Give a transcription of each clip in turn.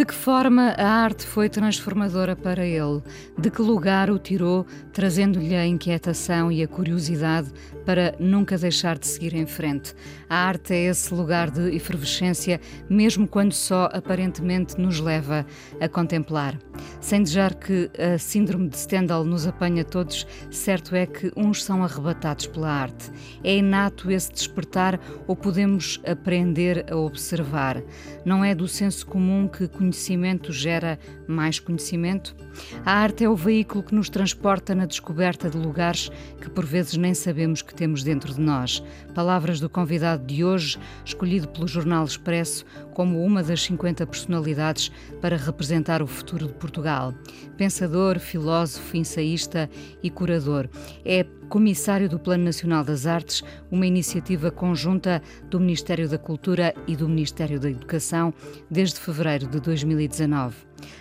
De que forma a arte foi transformadora para ele? De que lugar o tirou, trazendo-lhe a inquietação e a curiosidade para nunca deixar de seguir em frente? A arte é esse lugar de efervescência, mesmo quando só aparentemente nos leva a contemplar. Sem desejar que a síndrome de Stendhal nos apanha todos, certo é que uns são arrebatados pela arte. É inato esse despertar ou podemos aprender a observar? Não é do senso comum que conhecimento gera mais conhecimento? A arte é o veículo que nos transporta na descoberta de lugares que por vezes nem sabemos que temos dentro de nós. Palavras do convidado de hoje, escolhido pelo Jornal Expresso como uma das 50 personalidades para representar o futuro de Portugal. Pensador, filósofo, ensaísta e curador. É comissário do Plano Nacional das Artes, uma iniciativa conjunta do Ministério da Cultura e do Ministério da Educação desde fevereiro de 2019.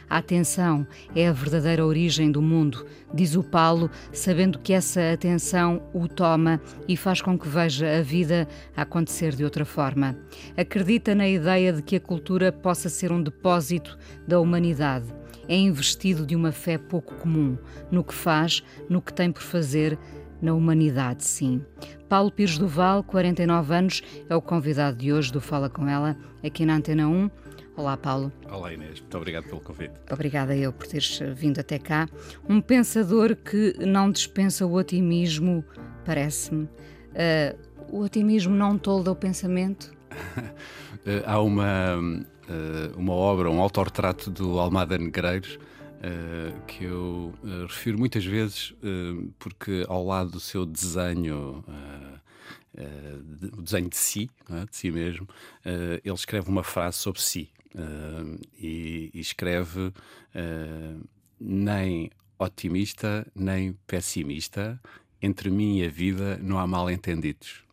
A atenção é a verdadeira origem do mundo, diz o Paulo, sabendo que essa atenção o toma e faz com que veja a vida acontecer de outra forma. Acredita na ideia de que a cultura possa ser um depósito da humanidade. É investido de uma fé pouco comum no que faz, no que tem por fazer, na humanidade, sim. Paulo Pires Duval, 49 anos, é o convidado de hoje do Fala Com Ela, aqui na Antena 1. Olá, Paulo. Olá, Inês. Muito obrigado pelo convite. Obrigada eu por teres vindo até cá. Um pensador que não dispensa o otimismo, parece-me. Uh, o otimismo não tolda o pensamento? uh, há uma, uh, uma obra, um autorretrato do Almada Negreiros, Uh, que eu uh, refiro muitas vezes uh, porque ao lado do seu desenho de, o desenho de si é? de si mesmo ele escreve uma frase sobre si e, e, escreve nem otimista nem pessimista entre mim e a vida não há mal entendidos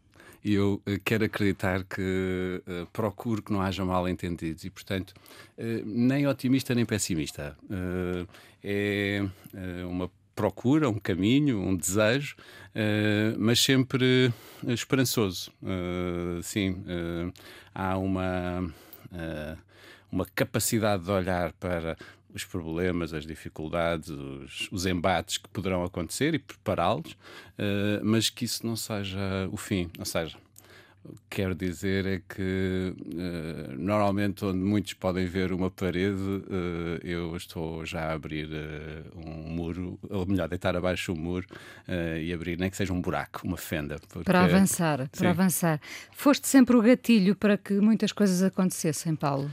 eu uh, quero acreditar que uh, procuro que não haja mal entendidos e, portanto, uh, nem otimista nem pessimista. é uma procura, um caminho, um desejo, mas sempre esperançoso. sim, há uma, uma capacidade de olhar para os problemas, as dificuldades, os, os embates que poderão acontecer e prepará-los, uh, mas que isso não seja o fim. Ou seja, o que quero dizer é que uh, normalmente onde muitos podem ver uma parede, uh, eu estou já a abrir uh, um muro, ou melhor, deitar abaixo um muro e abrir, nem que seja um buraco, uma fenda. Porque... Para avançar, Sim. para avançar. Foste sempre o gatilho para que muitas coisas acontecessem, Paulo?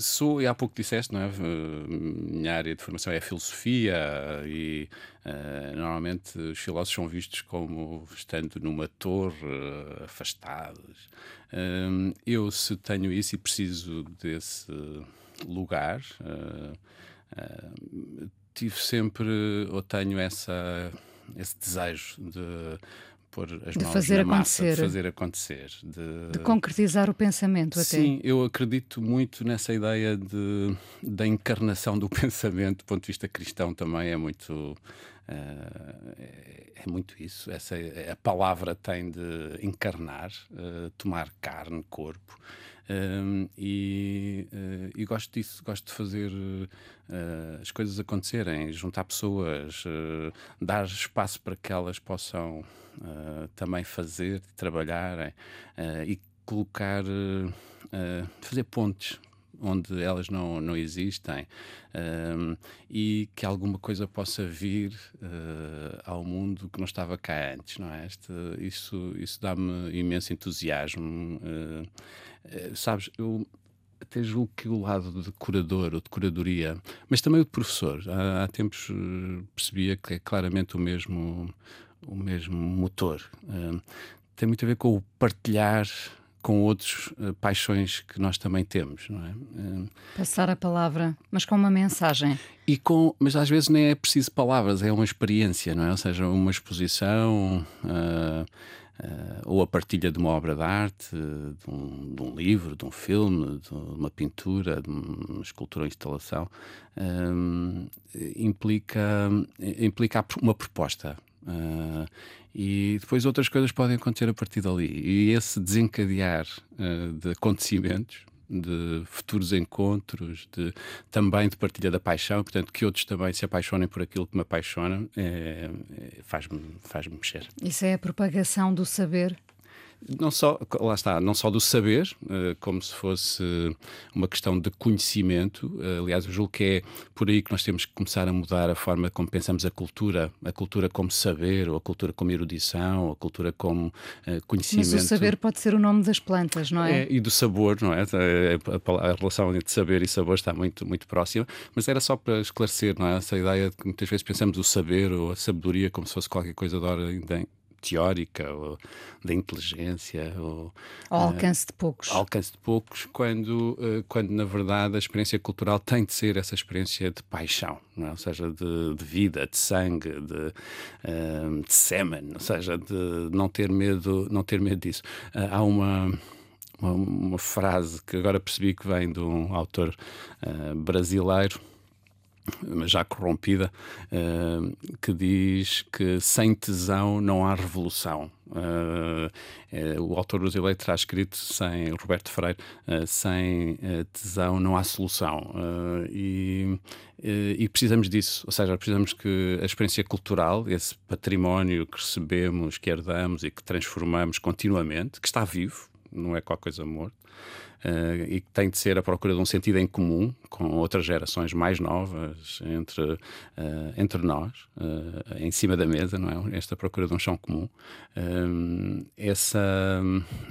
Sou, e há pouco disseste, não é? Minha área de formação é a filosofia e uh, normalmente os filósofos são vistos como estando numa torre, uh, afastados. Uh, eu, se tenho isso e preciso desse lugar, tive sempre, ou tenho essa, esse desejo de pôr as de mãos fazer na acontecer. massa, de fazer acontecer. De, de concretizar o pensamento até. Sim, eu acredito muito nessa ideia de, da encarnação do pensamento, do ponto de vista cristão também é muito... Uh, é, é, muito isso. Essa, a palavra tem de encarnar, uh, tomar carne, corpo. Um, e, uh, e, gosto disso, gosto de fazer uh, as coisas acontecerem, juntar pessoas, uh, dar espaço para que elas possam também fazer, trabalharem e colocar, fazer pontes onde elas não, não existem um, e que alguma coisa possa vir uh, ao mundo que não estava cá antes, não é? Este, isso isso dá-me imenso entusiasmo. Uh, uh, sabes, eu até julgo que o lado de curador ou de curadoria, mas também o de professor, há, há tempos percebia que é claramente o mesmo, o mesmo motor. tem muito a ver com o partilhar com outros uh, paixões que nós também temos, não é? Uh, Passar a palavra, mas com uma mensagem. E com, mas às vezes nem é preciso palavras, é uma experiência, não é? Ou seja, uma exposição. Uh, Uh, ou a partilha de uma obra de arte, de um, de um, livro, de um filme, de uma pintura, de uma escultura ou instalação, uh, implica, implica uma proposta. Uh, e depois outras coisas podem acontecer a partir dali. E esse desencadear de acontecimentos de futuros encontros, de, também de partilha da paixão, portanto, que outros também se apaixonem por aquilo que me apaixona, é, é, faz-me faz mexer. Isso é a propagação do saber não só, lá está, não só do saber, eh, como se fosse uma questão de conhecimento. Eh, aliás, eu julgo que é por aí que nós temos que começar a mudar a forma como pensamos a cultura, a cultura como saber, ou a cultura como erudição, ou a cultura como conhecimento. Mas o saber pode ser o nome das plantas, não é? é e do sabor, não é? A, a, relação entre saber e sabor está muito, muito próxima, mas era só para esclarecer, não é? Essa ideia de que muitas vezes pensamos o saber ou a sabedoria como se fosse qualquer coisa de ordem teórica ou da inteligência ou ao alcance de poucos ao alcance de poucos quando uh, quando na verdade a experiência cultural tem de ser essa experiência de paixão é? ou seja de, de, vida de sangue de, uh, de semen ou seja de não ter medo não ter medo disso uh, há uma uma, uma, frase que agora percebi que vem de um autor brasileiro já corrompida, uh, que diz que sem tesão não há revolução. Uh, é, o autor brasileiro terá escrito sem Roberto Freire, sem tesão não há solução. E, e, precisamos disso, ou seja, precisamos que a experiência cultural, esse património que recebemos, que herdamos e que transformamos continuamente, que está vivo, não é qualquer coisa morta, uh, e que tem de ser a procura de um sentido em comum com outras gerações mais novas entre, uh, entre nós, uh, em cima da mesa, não é? Esta procura de um chão comum. essa,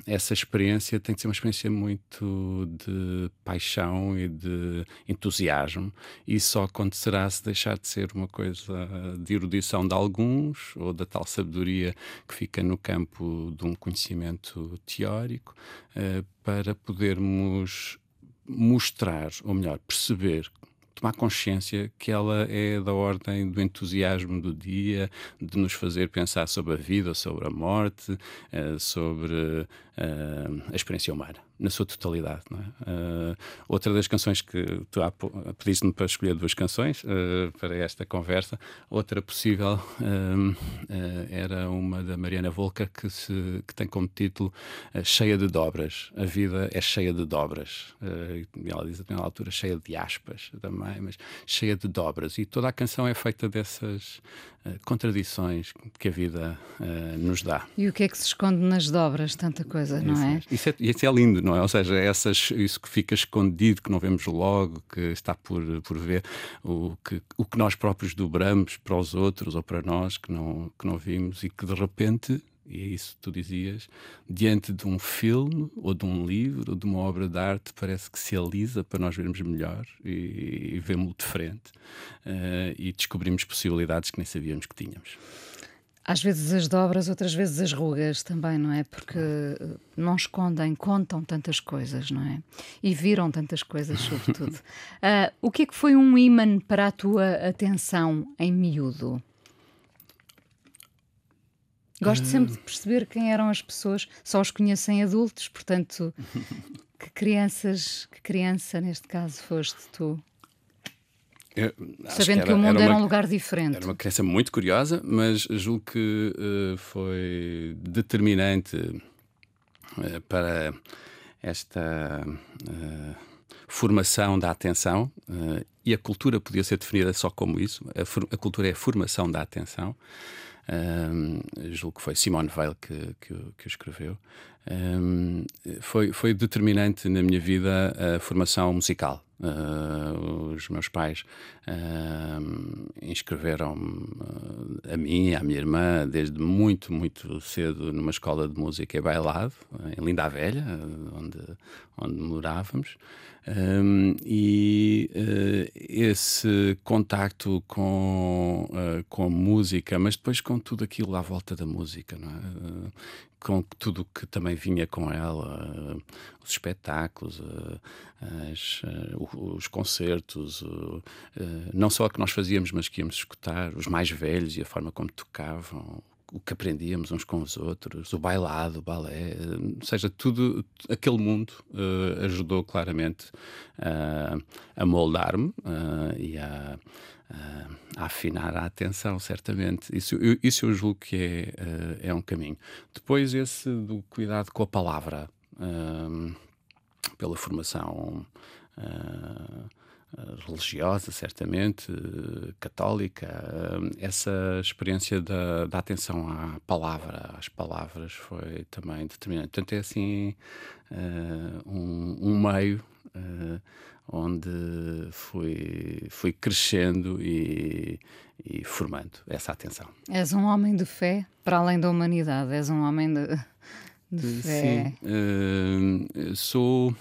essa experiência tem de ser uma experiência muito de paixão e de entusiasmo, e só acontecerá se deixar de ser uma coisa de erudição de alguns ou da tal sabedoria que fica no campo de um conhecimento teórico para podermos mostrar, ou melhor, perceber tomar consciência que ela é da ordem do entusiasmo do dia, de nos fazer pensar sobre a vida, sobre a morte, eh, sobre eh, a experiência humana na sua totalidade. É? Uh, outra das canções que tu pediste-me para escolher duas canções uh, para esta conversa, outra possível uh, era uma da Mariana Volker que, se, que tem como título Cheia de Dobras. A vida é cheia de dobras. ela diz até na altura cheia de aspas também, mas cheia de dobras. E toda a canção é feita dessas contradições que a vida nos dá. E o que é que se esconde nas dobras? Tanta coisa, não é? Isso é, isso é lindo, não é? Ou seja, essas, isso que fica escondido, que não vemos logo, que está por, por ver, o que, o que nós próprios dobramos para os outros ou para nós, que não, que não vimos e que de repente e é isso que tu dizias, diante de um filme, ou de um livro, ou de uma obra de arte, parece que se alisa para nós vermos melhor e, e vemos-lo de frente uh, e descobrimos possibilidades que nem sabíamos que tínhamos. Às vezes as dobras, outras vezes as rugas também, não é? Porque eh, não escondem, contam tantas coisas, não é? E viram tantas coisas, sobretudo. uh, o que é que foi um imã para a tua atenção em miúdo? Gosto sempre de perceber quem eram as pessoas, só os conhecem adultos, portanto, que crianças, que criança neste caso foste tu? Eu, Sabendo que, era, que, o mundo era, era, um lugar diferente. Era uma criança muito curiosa, mas julgo que uh, foi determinante uh, para esta uh, formação da atenção, e a cultura podia ser definida só como isso: a, a cultura é a formação da atenção. Um, julgo que foi Simone Weil que, que, que o escreveu. Um, foi, foi determinante na minha vida a formação musical. Uh, os meus pais uh, inscreveram-me uh, a mim e à minha irmã desde muito, muito cedo numa escola de música e bailado, em Linda Velha, onde, onde morávamos. Um, e uh, esse contacto com, uh, com música, mas depois com tudo aquilo à volta da música, é? uh, com tudo que também vinha com ela, os espetáculos, as, os concertos, não só o que nós fazíamos, mas que íamos escutar, os mais velhos e a forma como tocavam, o que aprendíamos uns com os outros, o bailado, o balé, ou seja, tudo aquele mundo uh, ajudou claramente uh, a moldar-me uh, e a, a, afinar a atenção, certamente. Isso, eu, isso eu julgo que é, é um caminho. Depois, esse do cuidado com a palavra, pela formação. Uh, religiosa, certamente, católica, essa experiência da, da, atenção à palavra, às palavras, foi também determinante. Portanto, é assim uh, um, um, meio uh, onde fui, fui crescendo e, e, formando essa atenção. És um homem de fé para além da humanidade, és um homem de, de fé. Sim, uh, sou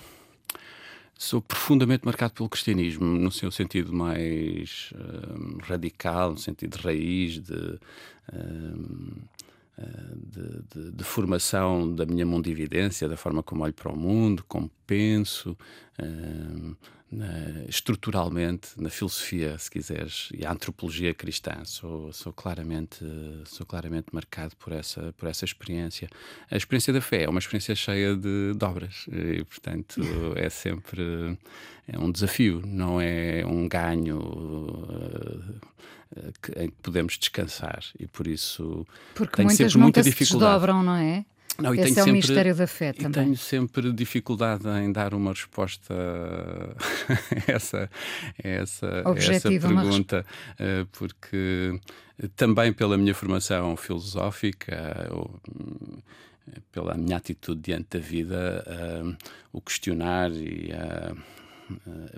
sou profundamente marcado pelo cristianismo, no seu sentido mais um, radical, no sentido de raiz, de, um, de, de, de, formação da minha mundividência, da forma como olho para o mundo, como penso. Um, na, estruturalmente na filosofia, se quiseres, e a antropologia cristã. Sou, sou, claramente, sou claramente marcado por essa, por essa experiência. A experiência da fé é uma experiência cheia de dobras e, portanto, é sempre é um desafio, não é um ganho. Uh, em que podemos descansar e por isso porque tenho muitas sempre muita se dificuldade. desdobram, não é? Não, Esse é sempre, o mistério da fé também. tenho sempre dificuldade em dar uma resposta a essa, a essa, essa pergunta, eh, porque também pela minha formação filosófica, pela minha atitude diante da vida, eh, o questionar e a eh,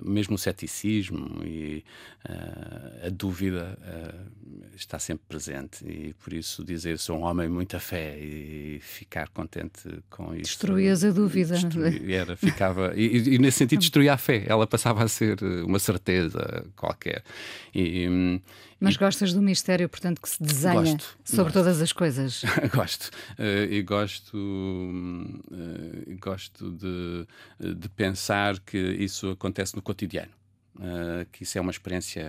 mesmo o ceticismo e uh, a dúvida uh, está sempre presente. E por isso dizer sou um homem muita fé e ficar contente com isso destruías a dúvida. era ficava e, e, nesse sentido destruía a fé. Ela passava a ser uma certeza qualquer. E, hum, mas e... gostas do mistério, portanto, que se desenha gosto, sobre gosto. todas as coisas? gosto. Uh, e gosto, uh, gosto de, de pensar que isso acontece no cotidiano. Uh, que isso é uma experiência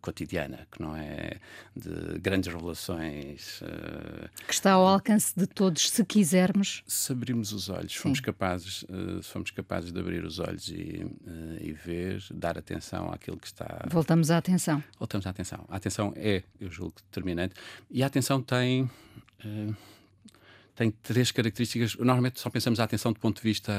cotidiana, que não é de grandes revelações. Uh, que está ao alcance de todos, se quisermos. Se abrirmos os olhos, fomos capazes, uh, fomos capazes de abrir os olhos e, e ver, dar atenção àquilo que está. Voltamos à atenção. Voltamos à atenção. A atenção é, eu julgo, determinante. E a atenção tem. tem três características. Normalmente só pensamos a atenção do ponto de vista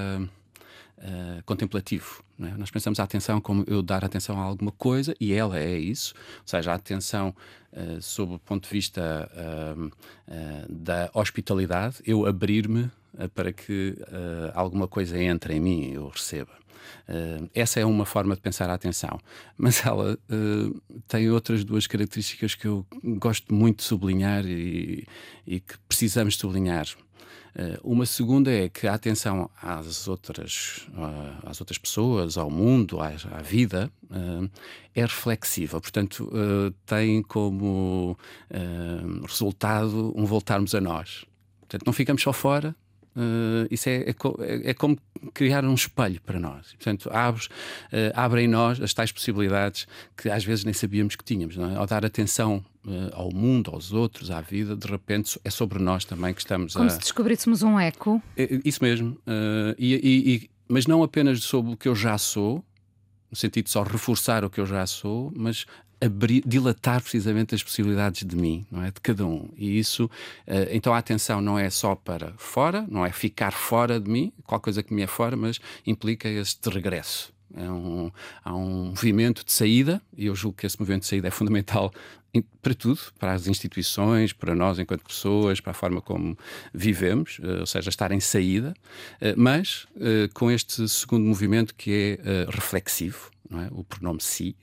uh, contemplativo. É? Nós pensamos a atenção como eu dar atenção a alguma coisa e ela é isso, ou seja, a atenção uh, sob o ponto de vista uh, da hospitalidade, eu abrir-me para que alguma coisa entre em mim, eu receba. Uh, essa é uma forma de pensar a atenção, mas ela uh, tem outras duas características que eu gosto muito de sublinhar e, e que precisamos sublinhar. Eh, uma segunda é que a atenção às outras, eh, às outras pessoas, ao mundo, à, à vida, eh, é reflexiva. Portanto, tem como resultado um voltarmos a nós. Portanto, não ficamos só fora, Uh, isso é, é, é, é, como criar um espelho para nós. Portanto, abre, uh, abre em nós as tais possibilidades que às vezes nem sabíamos que tínhamos. É? Ao dar atenção uh, ao mundo, aos outros, à vida, de repente é sobre nós também que estamos como a. Como se descobríssemos um eco. É, isso mesmo. E, e, e, mas não apenas sobre o que eu já sou, no sentido de só reforçar o que eu já sou, mas abrir, dilatar precisamente as possibilidades de mim, não é? De cada um. E isso, uh, então a atenção não é só para fora, não é ficar fora de mim, qualquer coisa que me é fora, mas implica este regresso. É um, há um movimento de saída, e eu julgo que esse movimento de saída é fundamental para tudo, para as instituições, para nós enquanto pessoas, para a forma como vivemos, uh, ou seja, estar em saída, uh, mas com este segundo movimento que é reflexivo, é? o pronome si,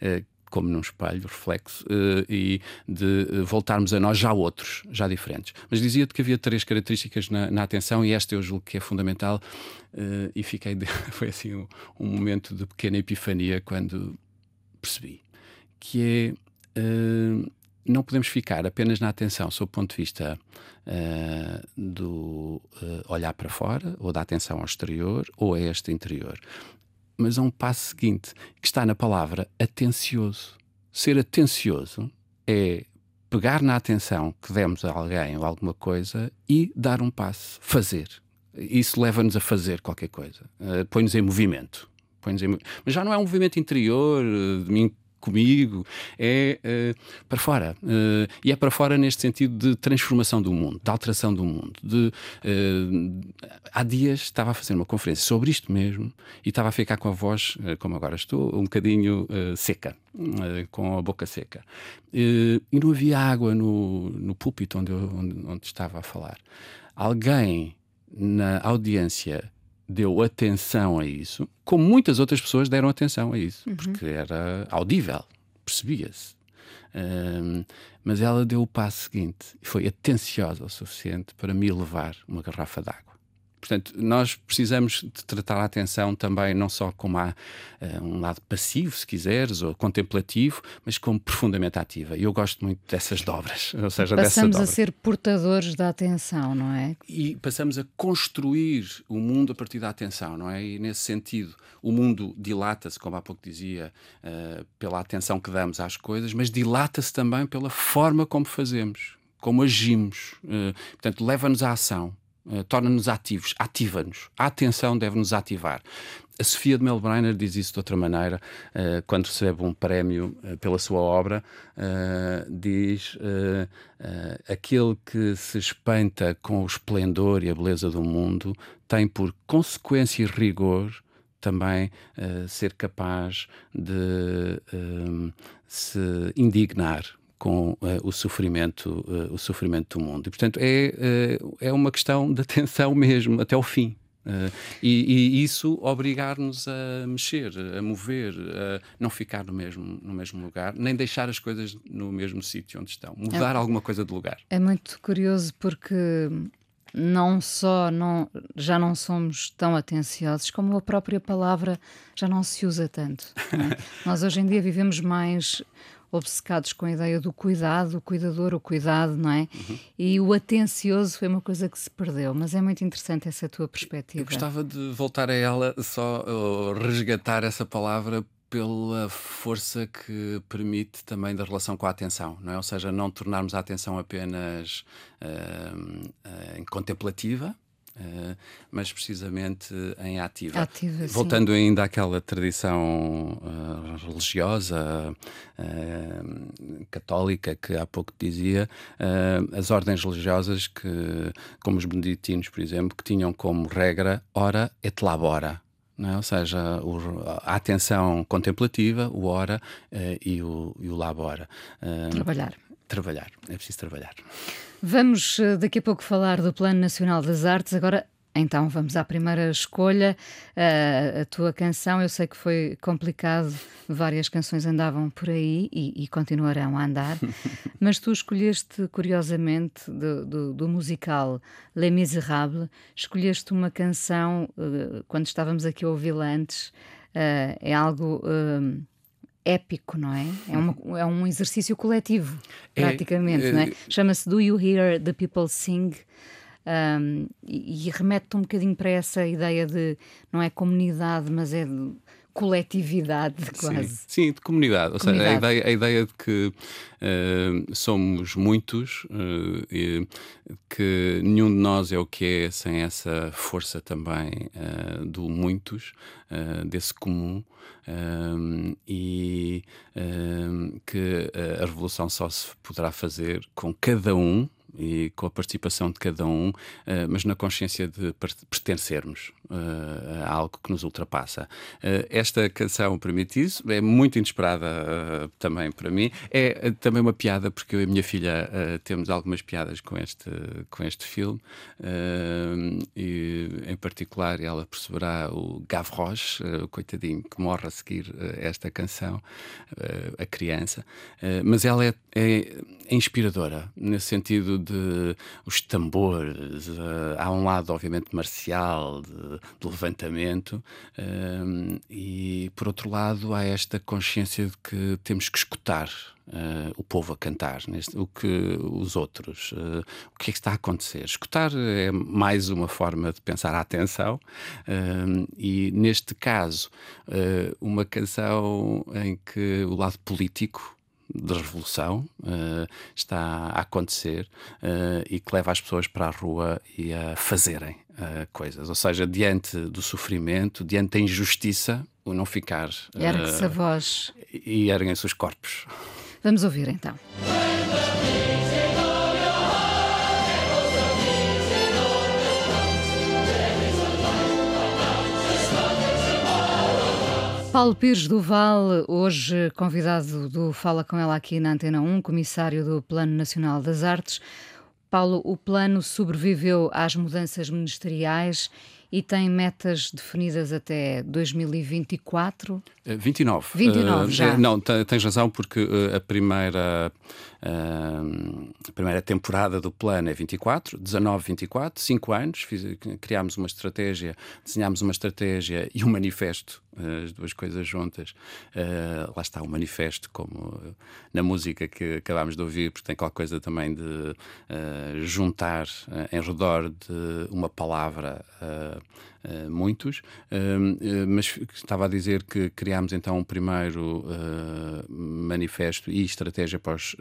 é? Como num espelho, reflexo, uh, e de uh, voltarmos a nós já outros, já diferentes. Mas dizia-te que havia três características na, na, atenção e esta eu julgo que é fundamental uh, e fiquei foi assim um, um, momento de pequena epifania quando percebi que é não podemos ficar apenas na atenção sob o ponto de vista uh, do uh, olhar para fora, ou da atenção ao exterior, ou a este interior. Mas há um passo seguinte, que está na palavra atencioso. Ser atencioso é pegar na atenção que demos a alguém ou alguma coisa e dar um passo, fazer. Isso leva-nos a fazer qualquer coisa, uh, põe-nos em movimento. Põe em... Mas já não é um movimento interior de mim comigo, é uh, para fora. Uh, e é para fora neste sentido de transformação do mundo, de alteração do mundo. De, uh, há dias estava a fazer uma conferência sobre isto mesmo e estava a ficar com a voz, como agora estou, um bocadinho seca, com a boca seca. e não havia água no, no púlpito onde, eu, onde, onde estava a falar. Alguém na audiência deu atenção a isso, como muitas outras pessoas deram atenção a isso, uhum. porque era audível, percebia-se. Um, mas ela deu o passo seguinte foi atenciosa o suficiente para me levar uma garrafa d'água. Portanto, nós precisamos de tratar a atenção também não só como há, uh, um lado passivo, se quiseres, ou contemplativo, mas como profundamente ativa. E eu gosto muito dessas dobras, ou seja, passamos a ser portadores da atenção, não é? E passamos a construir o mundo a partir da atenção, não é? E nesse sentido, o mundo dilata-se, como há pouco dizia, uh, pela atenção que damos às coisas, mas dilata-se também pela forma como fazemos, como agimos. Uh, portanto, leva-nos à ação. Uh, torna-nos ativos, ativa-nos. A atenção deve-nos ativar. A Sofia de Melbrenner diz isso de outra maneira, uh, quando recebe um prémio uh, pela sua obra, diz aquele que se espanta com o esplendor e a beleza do mundo tem por consequência e rigor também ser capaz de se indignar com uh, o sofrimento uh, o sofrimento do mundo e portanto é uh, é uma questão de atenção mesmo até ao fim e, e, isso obrigar-nos a mexer, a mover, a não ficar no mesmo, no mesmo lugar, nem deixar as coisas no mesmo sítio onde estão, mudar é, alguma coisa de lugar. É muito curioso porque não só não, já não somos tão atenciosos, como a própria palavra já não se usa tanto. É? Nós hoje em dia vivemos mais obcecados com a ideia do cuidado, o cuidador, o cuidado, não é? Uhum. E o atencioso foi uma coisa que se perdeu, mas é muito interessante essa tua perspectiva. Eu gostava de voltar a ela, só resgatar essa palavra pela força que permite também da relação com a atenção, não é? Ou seja, não tornarmos a atenção apenas uh, uh, contemplativa, Uh, mas precisamente em ativa. ativa Voltando ainda àquela tradição religiosa uh, católica que há pouco dizia, as ordens religiosas que, como os beneditinos, por exemplo, que tinham como regra ora et labora. É? Ou seja, o, a atenção contemplativa, o ora e, o, e o labora. Trabalhar. Trabalhar, é preciso trabalhar. Vamos eh, daqui a pouco falar do Plano Nacional das Artes. Agora, então, vamos à primeira escolha. Uh, a tua canção, eu sei que foi complicado, várias canções andavam por aí e, e continuarão a andar, mas tu escolheste, curiosamente, do, do, do, musical Les Miserables, escolheste uma canção, uh, quando estávamos aqui a ouvi-la antes, uh, é algo épico, não é? É, uma, é um exercício coletivo, é, praticamente, é, não é? Chama-se Do You Hear the People Sing? Um, e, e remete um bocadinho para essa ideia de não é comunidade, mas é de, coletividade quase. Sim, sim de comunidade. Ou comunidade. seja, a ideia, a ideia de que uh, somos muitos, uh, e que nenhum de nós é o que é sem essa força também uh, do muitos, desse comum, e que a revolução só se poderá fazer com cada um e com a participação de cada um, uh, mas na consciência de pertencermos uh, algo que nos ultrapassa. Uh, esta canção permite isso, é muito inesperada também para mim. É também uma piada, porque eu e a minha filha temos algumas piadas com este, com este filme, e em particular ela perceberá o Gavroche, o coitadinho que morre a seguir esta canção, a criança, mas ela é, é inspiradora, nesse sentido de os tambores, uh, há um lado, obviamente, marcial, de, de levantamento, uh, e por outro lado há esta consciência de que temos que escutar uh, o povo a cantar, neste, o que os outros, uh, o que é que está a acontecer. Escutar é mais uma forma de pensar a atenção, e neste caso, uma canção em que o lado político de revolução uh, está a acontecer uh, e que leva as pessoas para a rua e a fazerem uh, coisas. Ou seja, diante do sofrimento, diante da injustiça, o não ficar. Ergue-se a voz. E erguem-se os corpos. Vamos ouvir então. Paulo Pires Duval, hoje convidado do Fala Com Ela aqui na Antena 1, comissário do Plano Nacional das Artes. Paulo, o plano sobreviveu às mudanças ministeriais e tem metas definidas até 2024? 29. 29 uh, já. Não, tens razão, porque uh, a primeira a primeira temporada do plano é 24, 19, 24, 5 anos. Fiz, criámos uma estratégia, desenhámos uma estratégia e um manifesto, as duas coisas juntas. Uh, lá está o manifesto, como na música que acabámos de ouvir, porque tem qualquer coisa também de uh, juntar uh, em redor de uma palavra. Uh, muitos, uh, mas estava a dizer que criámos então um primeiro uh, manifesto e estratégia para os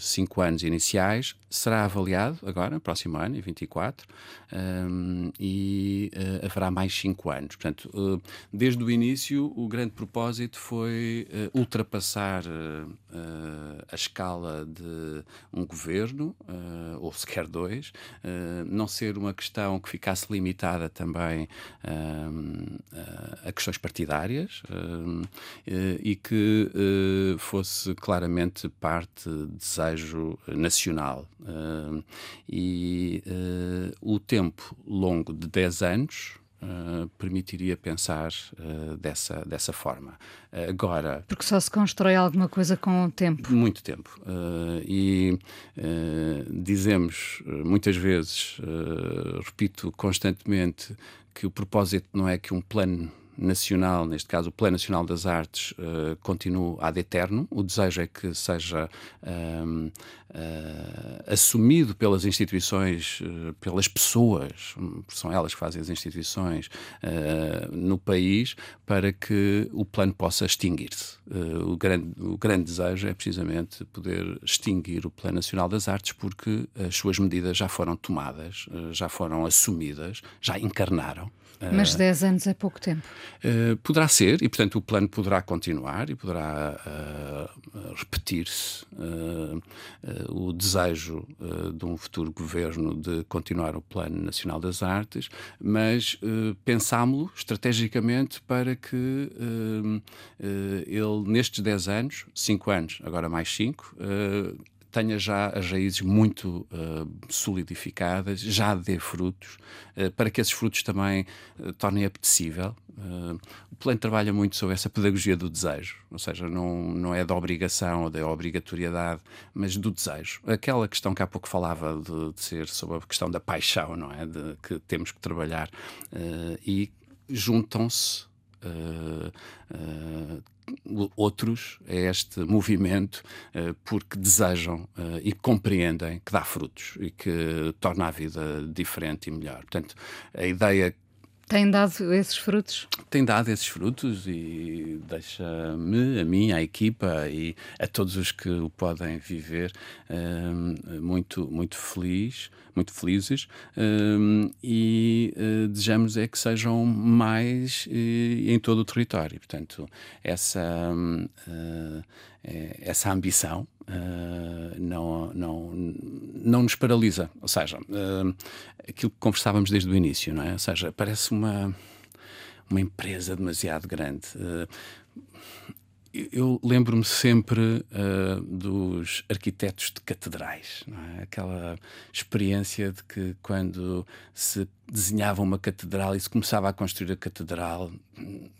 cinco anos iniciais, será avaliado agora, próximo ano, em 24, um, e uh, haverá mais cinco anos. Portanto, desde o início, o grande propósito foi ultrapassar a escala de um governo, ou sequer dois, não ser uma questão que ficasse limitada também a questões partidárias e que fosse claramente parte desejo nacional. E o tempo longo de 10 anos Uh, permitiria pensar uh, dessa, dessa forma. Uh, agora. Porque só se constrói alguma coisa com o tempo. Muito tempo. e dizemos muitas vezes, repito constantemente, que o propósito não é que um plano nacional, neste caso o Plano Nacional das Artes, uh, continue ad eterno. O desejo é que seja uh, uh, assumido pelas instituições, eh, pelas pessoas, são elas que fazem as instituições no país, para que o plano possa extinguir-se. o, grande, o grande desejo é precisamente poder extinguir o Plano Nacional das Artes, porque as suas medidas já foram tomadas, já foram assumidas, já encarnaram. Mas 10 anos é pouco tempo. Uh, poderá ser, e portanto o plano poderá continuar e poderá uh, repetir-se uh, o desejo de um futuro governo de continuar o Plano Nacional das Artes, mas pensámo-lo estrategicamente para que ele, nestes 10 anos, 5 anos, agora mais 5, tenha já as raízes muito uh, solidificadas, já dê frutos, uh, para que esses frutos também uh, tornem apetecível. o plano trabalha muito sobre essa pedagogia do desejo, ou seja, não, não é da obrigação ou da obrigatoriedade, mas do desejo. Aquela questão que há pouco falava de, de ser sobre a questão da paixão, não é? De que temos que trabalhar e juntam-se. Uh, uh, outros a este movimento uh, porque desejam uh, e compreendem que dá frutos e que torna a vida diferente e melhor. Portanto, a ideia tem dado esses frutos? Tem dado esses frutos e deixa-me, a mim, à equipa e a todos os que o podem viver um, muito, muito feliz, muito felizes um, e uh, desejamos é que sejam mais uh, em todo o território. Portanto, essa, uh, essa ambição Uh, não, não, não nos paralisa. Ou seja, uh, aquilo que conversávamos desde o início, não é? Ou seja, parece uma, uma empresa demasiado grande. Uh, eu lembro-me sempre dos arquitetos de catedrais, é? aquela experiência de que quando se desenhava uma catedral e se começava a construir a catedral,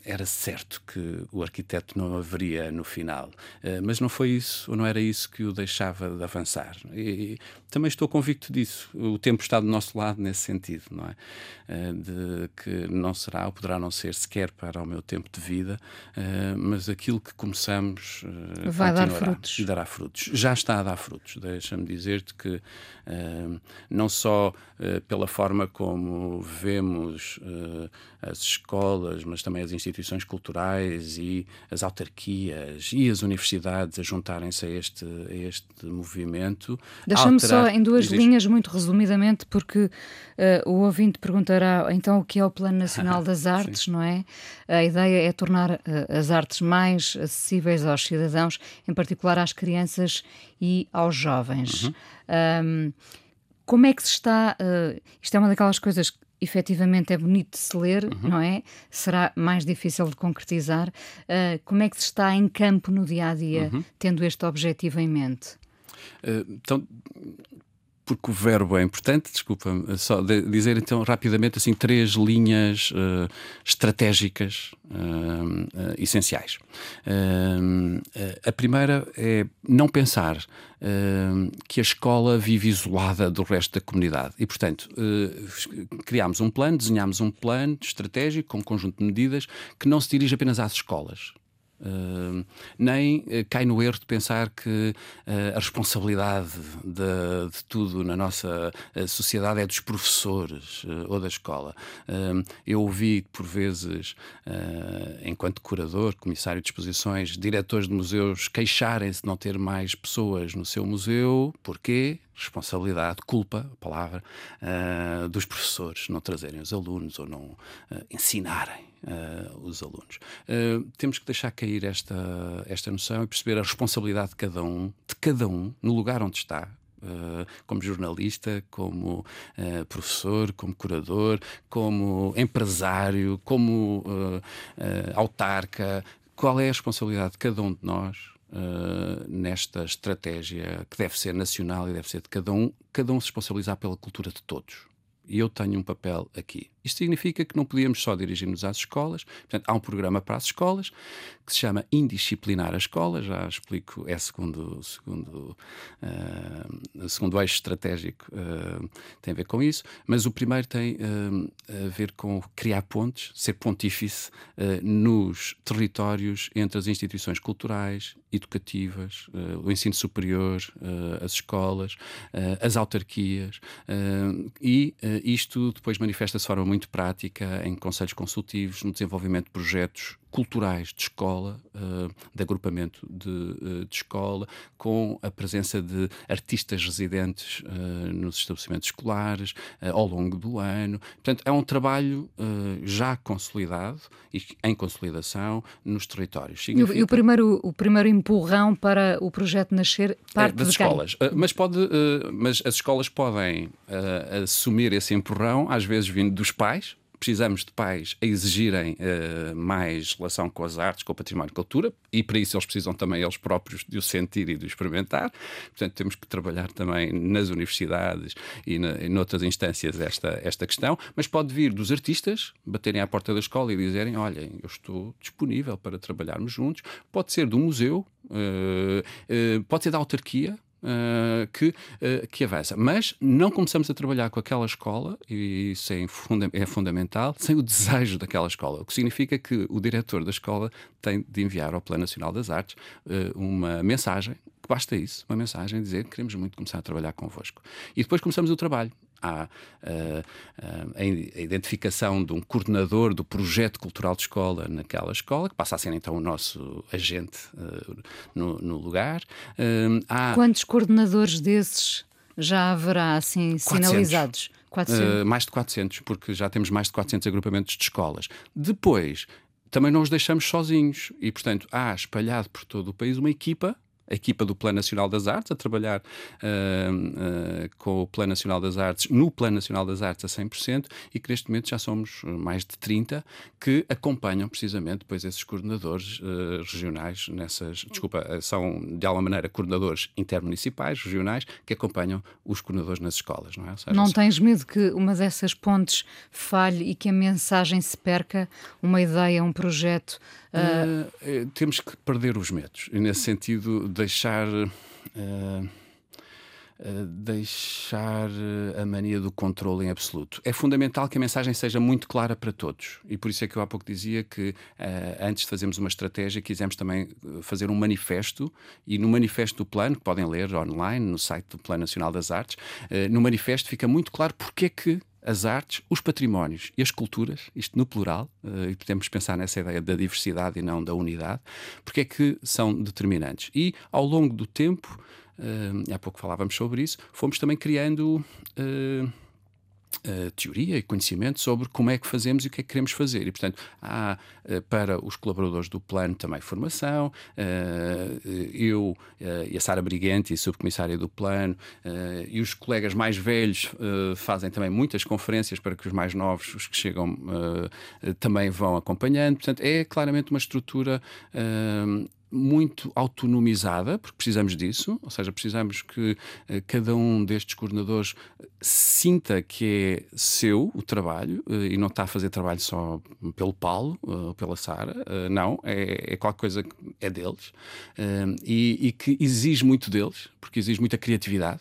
era certo que o arquiteto não haveria no final. Uh, mas não foi isso, ou não era isso que o deixava de avançar. E, também estou convicto disso. O tempo está do nosso lado nesse sentido, não é? Uh, de que não será ou poderá não ser sequer para o meu tempo de vida, uh, mas aquilo que começamos vai dar frutos. E dará frutos. Já está a dar frutos. Deixa-me dizer-te que não só pela forma como vemos as escolas, mas também as instituições culturais e as autarquias e as universidades a juntarem-se a este, a este movimento. Deixa-me só em duas Existe... linhas, muito resumidamente, porque uh, o ouvinte perguntará então o que é o Plano Nacional das Artes, não é? A ideia é tornar uh, as artes mais acessíveis aos cidadãos, em particular às crianças e aos jovens. Uhum. Um, como é que se está. Uh, isto é uma daquelas coisas efetivamente é bonito de se ler, uhum. não é? Será mais difícil de concretizar. Uh, como é que se está em campo no dia a dia, uhum. tendo este objetivo em mente? Uh, então, porque o verbo é importante, desculpa, só de dizer então rapidamente assim três linhas uh, estratégicas uh, uh, essenciais. a primeira é não pensar que a escola vive isolada do resto da comunidade e, portanto, criámos um plano, desenhámos um plano estratégico com um conjunto de medidas que não se dirige apenas às escolas. Nem uh, cai no erro de pensar que uh, a responsabilidade de, de, tudo na nossa sociedade é dos professores ou da escola. eu ouvi, por vezes, enquanto curador, comissário de exposições, diretores de museus queixarem-se de não ter mais pessoas no seu museu. Porquê? responsabilidade, culpa, a palavra, uh, dos professores não trazerem os alunos ou não uh, ensinarem uh, os alunos. temos que deixar cair esta, esta noção e perceber a responsabilidade de cada um, de cada um, no lugar onde está, Uh, como jornalista, como uh, professor, como curador, como empresário, como uh, autarca. Qual é a responsabilidade de cada um de nós uh, nesta estratégia que deve ser nacional e deve ser de cada um, cada um se responsabilizar pela cultura de todos. E eu tenho um papel aqui. Isto significa que não podíamos só dirigir-nos às escolas, portanto, há um programa para as escolas que se chama Indisciplinar a Escola, já explico, é segundo, segundo, uh, segundo eixo estratégico, uh, tem a ver com isso, mas o primeiro tem uh, a ver com criar pontes, ser pontífice nos territórios entre as instituições culturais, educativas, o ensino superior, as escolas, as autarquias, e isto depois manifesta-se de forma muito prática em conselhos consultivos, no desenvolvimento de projetos culturais de escola, uh, de agrupamento de, uh, de, escola, com a presença de artistas residentes uh, nos estabelecimentos escolares ao longo do ano. Portanto, é um trabalho já consolidado e em consolidação nos territórios. Significa... E, o, primeiro, o primeiro empurrão para o projeto nascer parte é, das escolas. mas, pode, mas as escolas podem assumir esse empurrão, às vezes vindo dos pais, precisamos de pais a exigirem uh, mais relação com as artes, com o património e cultura, e para isso eles precisam também eles próprios de o sentir e de o experimentar. Portanto, temos que trabalhar também nas universidades e em outras instâncias esta, esta questão, mas pode vir dos artistas baterem à porta da escola e dizerem: Olhem, eu estou disponível para trabalharmos juntos. Pode ser do museu, uh, uh, pode ser da autarquia, Uh, que, uh, que avança. Mas não começamos a trabalhar com aquela escola, e isso é, funda é, fundamental, sem o desejo daquela escola. O que significa que o diretor da escola tem de enviar ao Plano Nacional das Artes uh, uma mensagem, que basta isso, uma mensagem, dizer que queremos muito começar a trabalhar convosco. E depois começamos o trabalho há uh, uh, a identificação de um coordenador do projeto cultural de escola naquela escola, que passa a ser então o nosso agente uh, no, no, lugar. Há... Quantos coordenadores desses já haverá assim 400. sinalizados? 400. mais de 400, porque já temos mais de 400 agrupamentos de escolas. Depois, também não os deixamos sozinhos e, portanto, há espalhado por todo o país uma equipa a equipa do Plano Nacional das Artes, a trabalhar com o Plano Nacional das Artes, no Plano Nacional das Artes a 100%, e que neste momento já somos mais de 30 que acompanham precisamente depois esses coordenadores regionais nessas, desculpa, são de alguma maneira coordenadores intermunicipais, regionais, que acompanham os coordenadores nas escolas, não é? Seja, não tens medo que uma dessas pontes falhe e que a mensagem se perca, uma ideia, um projeto? Uh... Uh, temos que perder os medos e, nesse sentido, deixar. Uh, deixar a mania do controle em absoluto. É fundamental que a mensagem seja muito clara para todos. E por isso é que eu há pouco dizia que, antes de fazermos uma estratégia, quisemos também fazer um manifesto. E no manifesto do plano, que podem ler online, no site do Plano Nacional das Artes, no manifesto fica muito claro porque é que as artes, os patrimónios e as culturas, isto no plural, uh, e podemos pensar nessa ideia da diversidade e não da unidade, porque é que são determinantes. E ao longo do tempo, uh, há pouco falávamos sobre isso, fomos também criando. Uh, teoria e conhecimento sobre como é que fazemos e o que é que queremos fazer. E, portanto, há uh, para os colaboradores do plano também formação. Uh, eu e a Sara Briguente, subcomissária do plano, e os colegas mais velhos fazem também muitas conferências para que os mais novos, os que chegam, também vão acompanhando. Portanto, é claramente uma estrutura muito autonomizada, porque precisamos disso, ou seja, precisamos que uh, cada um destes coordenadores sinta que é seu o trabalho uh, e não está a fazer trabalho só pelo Paulo ou uh, pela Sara, não, é, é, qualquer coisa que é deles e, e que exige muito deles, porque exige muita criatividade.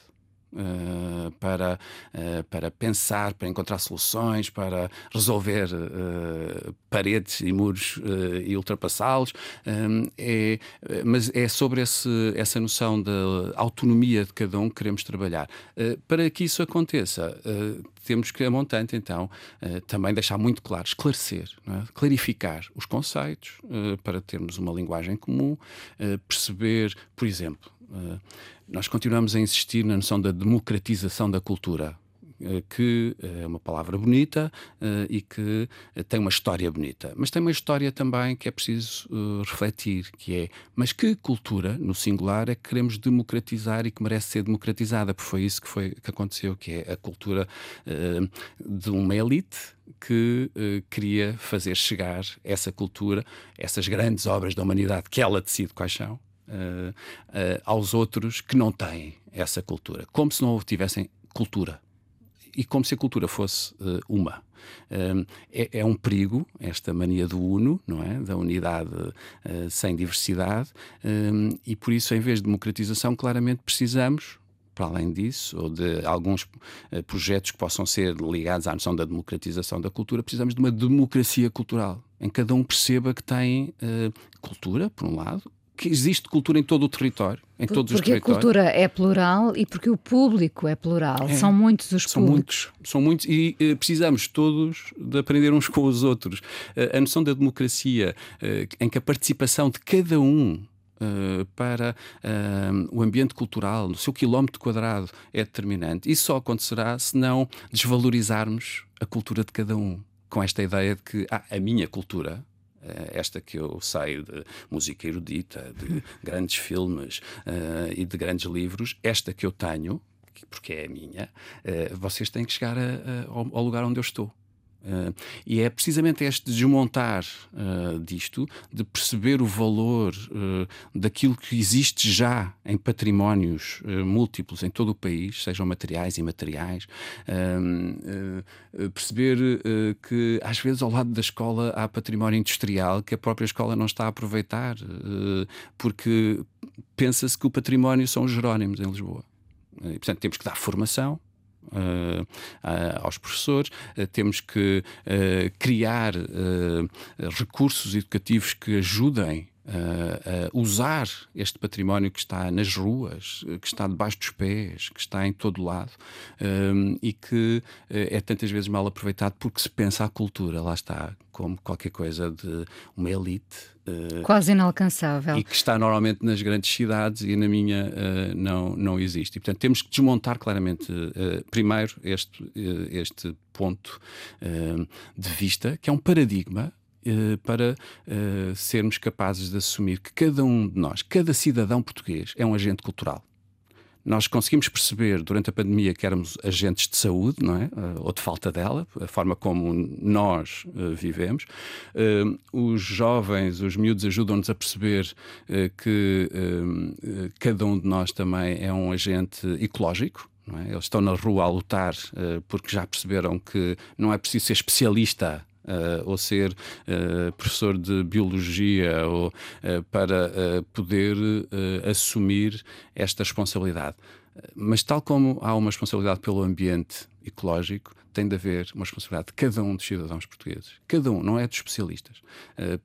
Uh, para, uh, para pensar, para encontrar soluções, para resolver uh, paredes e muros e ultrapassá-los. é, mas é sobre esse, essa noção da autonomia de cada um que queremos trabalhar. para que isso aconteça, temos que, a montante, então, também deixar muito claro, esclarecer, é? clarificar os conceitos para termos uma linguagem comum, perceber, por exemplo, nós continuamos a insistir na noção da democratização da cultura eh, que é uma palavra bonita uh, e que tem uma história bonita. Mas tem uma história também que é preciso refletir, que é, mas que cultura, no singular, é que queremos democratizar e que merece ser democratizada? Porque foi isso que, foi, que aconteceu, que é a cultura de uma elite que queria fazer chegar essa cultura, essas grandes obras da humanidade que ela decide quais são, uh, uh, aos outros que não têm essa cultura, como se não tivessem cultura. E como se a cultura fosse uh, uma. É, é, um perigo esta mania do uno, não é, da unidade sem diversidade, e por isso, em vez de democratização, claramente precisamos para além disso, ou de alguns uh, projetos que possam ser ligados à noção da democratização da cultura, precisamos de uma democracia cultural, em que cada um perceba que tem uh, cultura, por um lado, que existe cultura em todo o território, em Por, todos os territórios. Porque a cultura é plural e porque o público é plural. É, são muitos os são públicos. Muitos, são muitos e uh, precisamos todos de aprender uns com os outros. Uh, a noção da democracia, uh, em que a participação de cada um Uh, para uh, o ambiente cultural, no seu quilómetro quadrado, é determinante. Isso só acontecerá se não desvalorizarmos a cultura de cada um. Com esta ideia de que ah, a minha cultura, eh, esta que eu sei de música erudita, de grandes filmes uh, e de grandes livros, esta que eu tenho, porque é a minha, uh, vocês têm que chegar a, a, ao lugar onde eu estou. Uh, e é precisamente este desmontar uh, disto, de perceber o valor uh, daquilo que existe já em patrimónios múltiplos em todo o país, sejam materiais e imateriais, perceber que às vezes ao lado da escola há património industrial que a própria escola não está a aproveitar, porque pensa-se que o património são os Jerónimos em Lisboa. E, portanto, temos que dar formação, aos professores, uh, temos que criar recursos educativos que ajudem a usar este património que está nas ruas, que está debaixo dos pés, que está em todo lado e que é tantas vezes mal aproveitado porque se pensa a cultura, lá está, como qualquer coisa de uma elite. Uh, Quase inalcançável. E que está normalmente nas grandes cidades e na minha uh, não, não existe. E, portanto, temos que desmontar claramente, primeiro, este, este ponto de vista, que é um paradigma para uh, sermos capazes de assumir que cada um de nós, cada cidadão português, é um agente cultural. Nós conseguimos perceber durante a pandemia que éramos agentes de saúde, não é? ou de falta dela, a forma como nós vivemos. Os jovens, os miúdos, ajudam-nos a perceber que cada um de nós também é um agente ecológico. É? Eles estão na rua a lutar porque já perceberam que não é preciso ser especialista ou ser uh, professor de biologia ou, uh, para poder assumir esta responsabilidade. Mas, tal como há uma responsabilidade pelo ambiente ecológico, tem de haver uma responsabilidade de cada um dos cidadãos portugueses, cada um, não é dos especialistas,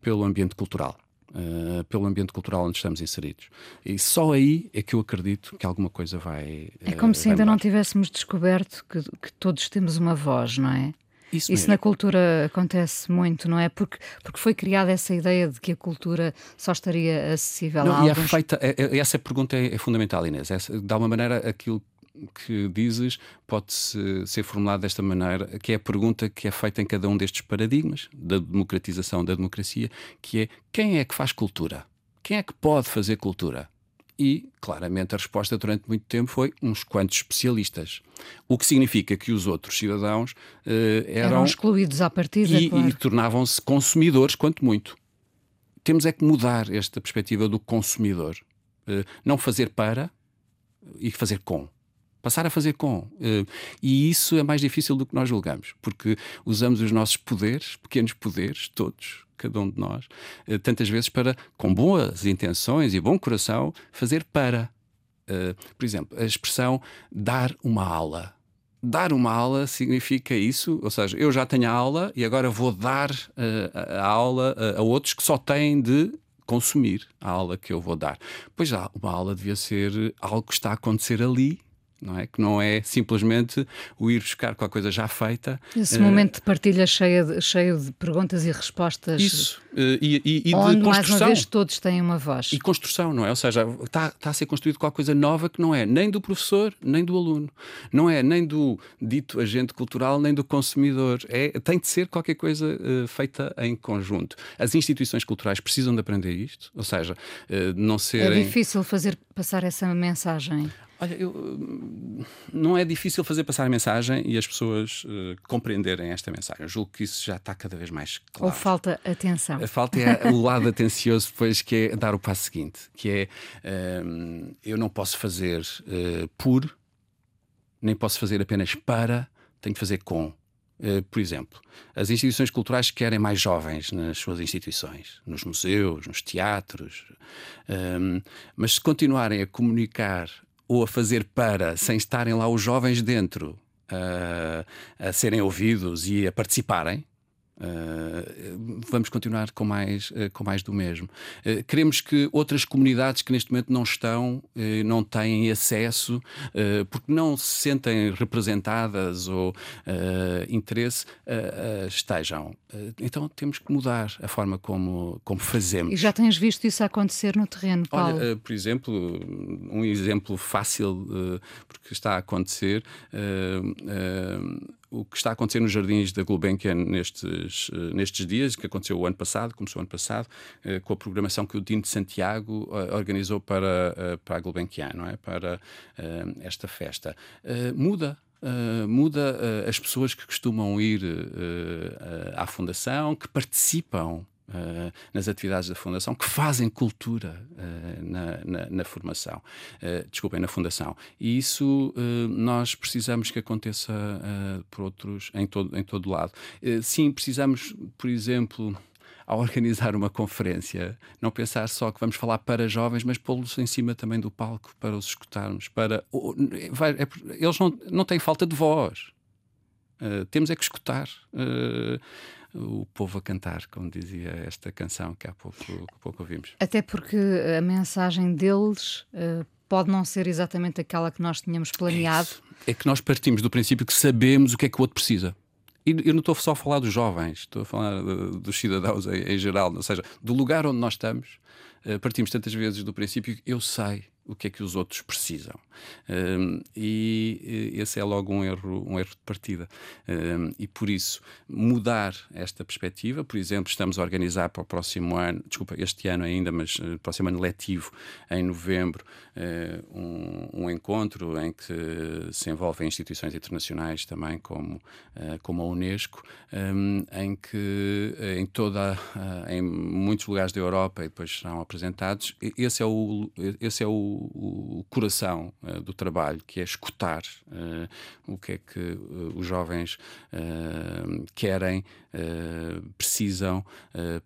pelo ambiente cultural. Uh, pelo ambiente cultural onde estamos inseridos. E só aí é que eu acredito que alguma coisa vai. É como se ainda não tivéssemos descoberto que, que, todos temos uma voz, não é? Isso, Isso na cultura acontece muito, não é? Porque, porque foi criada essa ideia de que a cultura só estaria acessível não, a e é alguns... é feita, é, essa pergunta é, é fundamental, Inês. Essa, de alguma maneira, aquilo que dizes pode -se ser formulado desta maneira, que é a pergunta que é feita em cada um destes paradigmas da democratização da democracia, que é quem é que faz cultura? Quem é que pode fazer cultura? E, claramente, a resposta durante muito tempo foi uns quantos especialistas. O que significa que os outros cidadãos uh, eram, eram excluídos à partida e, claro. e tornavam-se consumidores, quanto muito. Temos é que mudar esta perspectiva do consumidor. Uh, não fazer para e fazer com passar a fazer com. Uh, e isso é mais difícil do que nós julgamos, porque usamos os nossos poderes, pequenos poderes, todos, cada um de nós, uh, tantas vezes para, com boas intenções e bom coração, fazer para. Uh, por exemplo, a expressão dar uma aula. Dar uma aula significa isso, ou seja, eu já tenho a aula e agora vou dar a, a aula a outros que só têm de consumir a aula que eu vou dar. Pois já, uma aula devia ser algo que está a acontecer ali não é? Que não é simplesmente o ir buscar qualquer coisa já feita. Esse uh, momento de partilha cheio de, cheio de perguntas e respostas. Isso. Uh, e, e, e onde, de mais uma vez, todos têm uma voz. E construção, não é? Ou seja, está, está a ser construído qualquer coisa nova que não é nem do professor, nem do aluno. Não é nem do dito agente cultural, nem do consumidor. É, tem de ser qualquer coisa uh, feita em conjunto. As instituições culturais precisam de aprender isto, ou seja, não serem... É difícil fazer passar essa mensagem. Olha, eu, não é difícil fazer passar a mensagem e as pessoas uh, compreenderem esta mensagem. Eu julgo que isso já está cada vez mais claro. Ou falta atenção. A falta é o lado atencioso depois, que é dar o passo seguinte, que é uh, eu não posso fazer uh, por, nem posso fazer apenas para, tenho que fazer com. Uh, por exemplo, as instituições culturais querem mais jovens nas suas instituições, nos museus, nos teatros, mas se continuarem a comunicar ou a fazer para, sem estarem lá os jovens dentro uh, a serem ouvidos e a participarem, Uh, vamos continuar com mais, uh, com mais do mesmo. Uh, queremos que outras comunidades que neste momento não estão, não têm acesso, porque não se sentem representadas ou interesse, estejam. então temos que mudar a forma como, como fazemos. E já tens visto isso acontecer no terreno, Paulo? Olha, por exemplo, um exemplo fácil, porque está a acontecer o que está a acontecer nos jardins da Gulbenkian nestes, eh, nestes dias, que aconteceu o ano passado, começou o ano passado, eh, com a programação que o Dino de Santiago eh, organizou para, para a Gulbenkian, não é? para esta festa. muda Uh, muda uh, as pessoas que costumam ir uh, à Fundação, que participam Uh, nas atividades da Fundação, que fazem cultura uh, na, na, na, formação, uh, desculpem, na Fundação. E isso nós precisamos que aconteça por outros, em todo, em todo lado. sim, precisamos, por exemplo, ao organizar uma conferência, não pensar só que vamos falar para jovens, mas pô-los em cima também do palco para os escutarmos. Para, vai, é, eles não, não têm falta de voz. temos é que escutar o povo a cantar, como dizia esta canção que há pouco, há pouco ouvimos. Até porque a mensagem deles uh, pode não ser exatamente aquela que nós tínhamos planeado. É, é, que nós partimos do princípio que sabemos o que é que o outro precisa. E eu não estou só a falar dos jovens, estou a falar dos cidadãos em, em geral, ou seja, do lugar onde nós estamos. partimos tantas vezes do princípio que eu sei o que é que os outros precisam. Um, e esse é logo um erro, um erro de partida. Um, e por isso, mudar esta perspectiva, por exemplo, estamos a organizar para o próximo ano, desculpa, este ano ainda, mas uh, próximo ano letivo, em novembro, uh, um, um, encontro em que se envolvem instituições internacionais também, como, uh, como a Unesco, em que em toda, em muitos lugares da Europa, e depois serão apresentados, esse é o, esse é o o, coração uh, do trabalho, que é escutar uh, o que é que uh, os jovens querem, precisam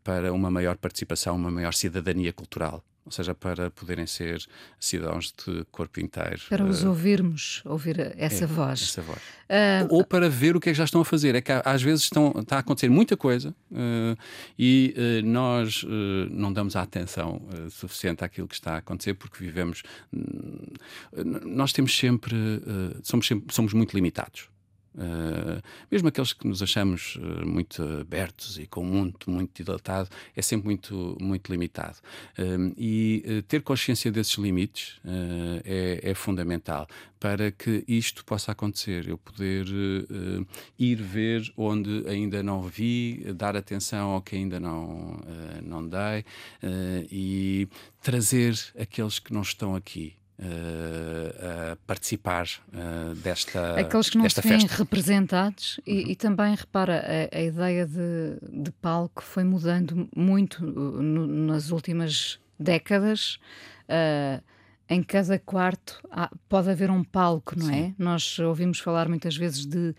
para uma maior participação, uma maior cidadania cultural ou seja, para poderem ser cidadãos de corpo inteiro. Para os uh, ouvirmos, ouvir essa é, voz. Essa voz. Uh, Ou para ver o que é que já estão a fazer. É que às vezes estão, está a acontecer muita coisa uh, e nós não damos a atenção suficiente àquilo que está a acontecer porque vivemos. nós temos sempre. somos, sempre, somos muito limitados. Uh, mesmo aqueles que nos achamos uh, muito abertos e com muito, muito dilatado, é sempre muito, muito limitado. Uh, e ter consciência desses limites é, é, fundamental para que isto possa acontecer. Eu poder ir ver onde ainda não vi, dar atenção ao que ainda não, não dei e trazer aqueles que não estão aqui. Uh, a participar uh, desta Aqueles que não se veem representados e, uhum. e, também, repara, a, a ideia de, de, palco foi mudando muito no, nas últimas décadas. Uh, em cada quarto há, pode haver um palco, não? Sim. é? Nós ouvimos falar muitas vezes de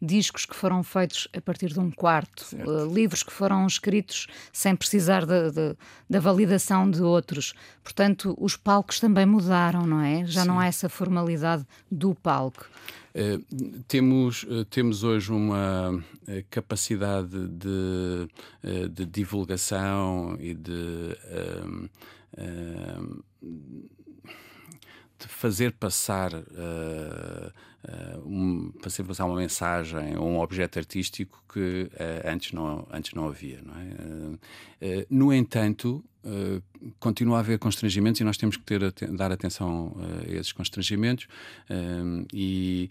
discos que foram feitos a partir de um quarto, uh, livros que foram escritos sem precisar de, de, da validação de outros. Portanto, os palcos também mudaram, não é? Já Sim. não há essa formalidade do palco. Uh, temos, uh, temos hoje uma capacidade de, de, divulgação e de de fazer passar uh, uh, um, fazer passar uma mensagem ou um objeto artístico que uh, antes não antes não havia não é? no entanto Uh, continua a haver constrangimentos e nós temos que ter, dar atenção uh, a esses constrangimentos uh, e,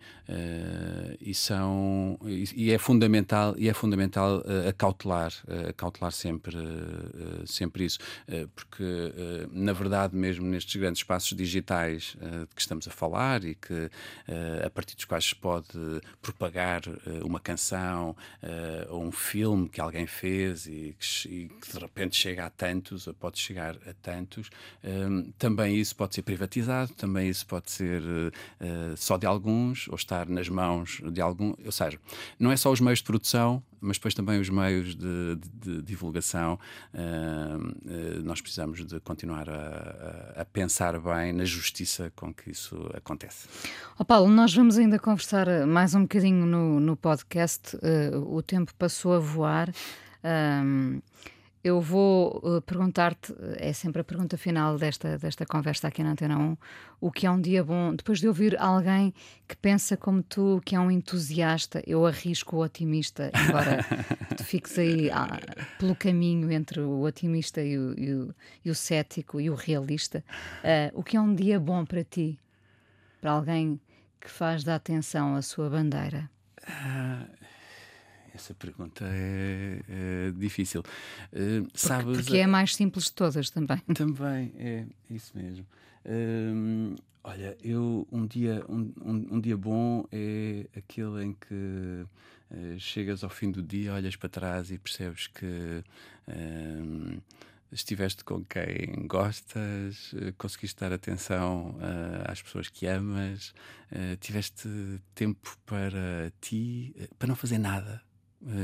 e, são e, é fundamental e é fundamental acautelar acautelar sempre sempre isso porque na verdade mesmo nestes grandes espaços digitais de que estamos a falar e que a dos quais se pode propagar uma canção ou um filme que alguém fez e que, e que de repente chega a tantos pode chegar a tantos. Um, também isso pode ser privatizado, também isso pode ser só de alguns ou estar nas mãos de algum. Ou seja, não é só os meios de produção, mas depois também os meios de, de, de divulgação. Uh, uh, nós precisamos de continuar a, a, a, pensar bem na justiça com que isso acontece. Oh Paulo, nós vamos ainda conversar mais um bocadinho no, no podcast. o tempo passou a voar. Eu vou uh, perguntar-te, é sempre a pergunta final desta, desta conversa aqui na Antena 1, o que é um dia bom, depois de ouvir alguém que pensa como tu, que é um entusiasta, eu arrisco o otimista, embora tu fiques aí ah, pelo caminho entre o otimista e o, e o, e o cético e o realista, uh, o que é um dia bom para ti? Para alguém que faz da atenção a sua bandeira? Uh essa pergunta é, é difícil. Uh, porque, sabes, porque é a mais simples de todas também. Também, é isso mesmo. Uh, olha, eu um dia, um, um, um, dia bom é aquele em que uh, chegas ao fim do dia, olhas para trás e percebes que estiveste com quem gostas, conseguiste dar atenção uh, às pessoas que amas, uh, tiveste tempo para ti, uh, para não fazer nada, eh,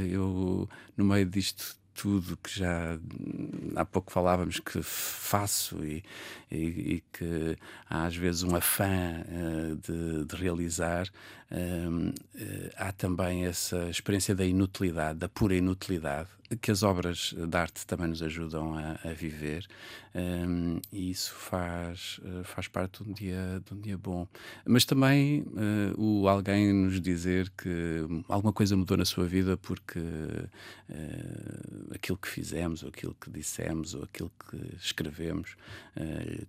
eu, no meio disto tudo que já há pouco falávamos que faço e, e, e que há às vezes um afã uh, de, de, realizar, uh, há também essa experiência da inutilidade, da pura inutilidade, que as obras de arte também nos ajudam a, a viver um, e isso faz, uh, faz parte de um, dia, de um dia bom. Mas também uh, o alguém nos dizer que alguma coisa mudou na sua vida porque aquilo que fizemos, ou aquilo que dissemos, ou aquilo que escrevemos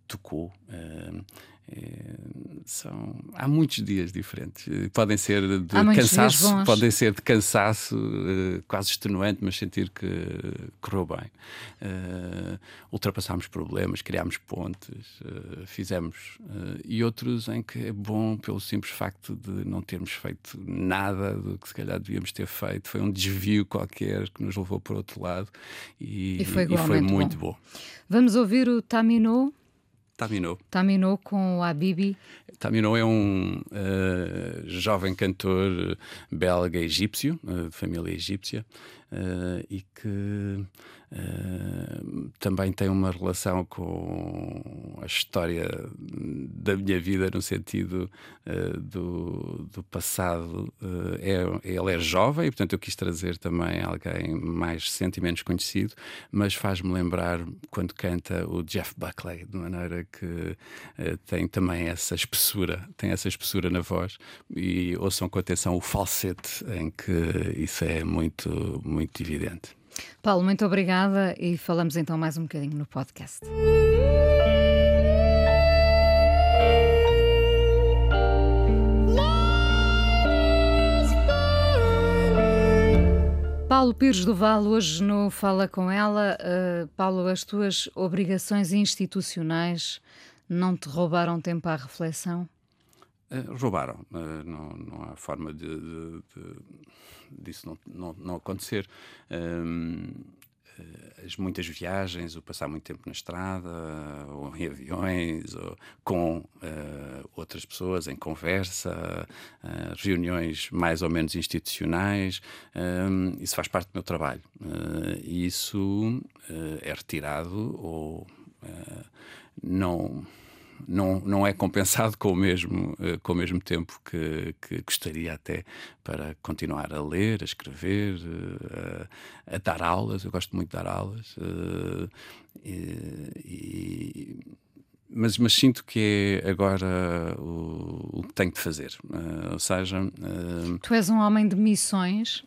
tocou. É, são, há muitos dias diferentes. Podem ser de cansaço, podem ser de cansaço quase extenuante, mas sentir que correu bem. Uh, ultrapassámos problemas, criámos pontes, uh, fizemos. e outros em que é bom pelo simples facto de não termos feito nada do que se calhar devíamos ter feito. Foi um desvio qualquer que nos levou para outro lado e, e foi, e foi muito bom. bom. Vamos ouvir o Tamino Taminou. Taminou com o Habibi. Taminou é um uh, jovem cantor belga egípcio, uh, de família egípcia, uh, e que Uh, também tem uma relação com a história da minha vida no sentido uh, do, do passado. Uh, é, ele é jovem e, portanto, eu quis trazer também alguém mais sentimentos conhecido, mas faz-me lembrar quando canta o Jeff Buckley, de maneira que tem também essa espessura, tem essa espessura na voz. E ouçam com atenção o falsete, em que isso é muito, muito evidente. Paulo, muito obrigada e falamos então mais um bocadinho no podcast. Paulo Pires do Val, hoje no Fala Com Ela. Uh, Paulo, as tuas obrigações institucionais não te roubaram tempo à reflexão? Uh, roubaram. Uh, não, não há forma de, de, de disso não, não, não acontecer. Um, eh, as muitas viagens, o passar muito tempo na estrada, ou em aviões, ou com uh, outras pessoas em conversa, uh, reuniões mais ou menos institucionais, um, isso faz parte do meu trabalho. Uh, isso é retirado ou não não, não é compensado com o mesmo, eh, com o mesmo tempo que, que gostaria até para continuar a ler, a escrever, eh, a, a dar aulas. Eu gosto muito de dar aulas. Eh, e, e, mas, mas, sinto que é agora o, o que tenho de fazer. ou seja. tu és um homem de missões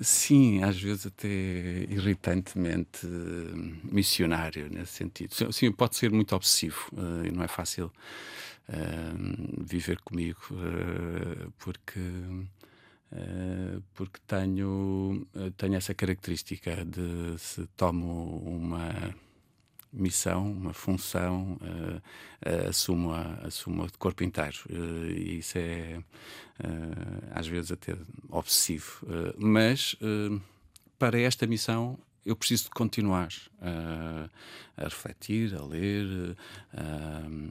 Sim, às vezes até irritantemente uh, missionário nesse sentido. Sim, pode ser muito obsessivo uh, e não é fácil uh, viver comigo porque porque tenho tenho essa característica de se tomo uma missão, uma função, uh, uh, assumo, de corpo inteiro. Uh, e isso é, às vezes, até obsessivo. mas, para esta missão, eu preciso de continuar a refletir, a ler,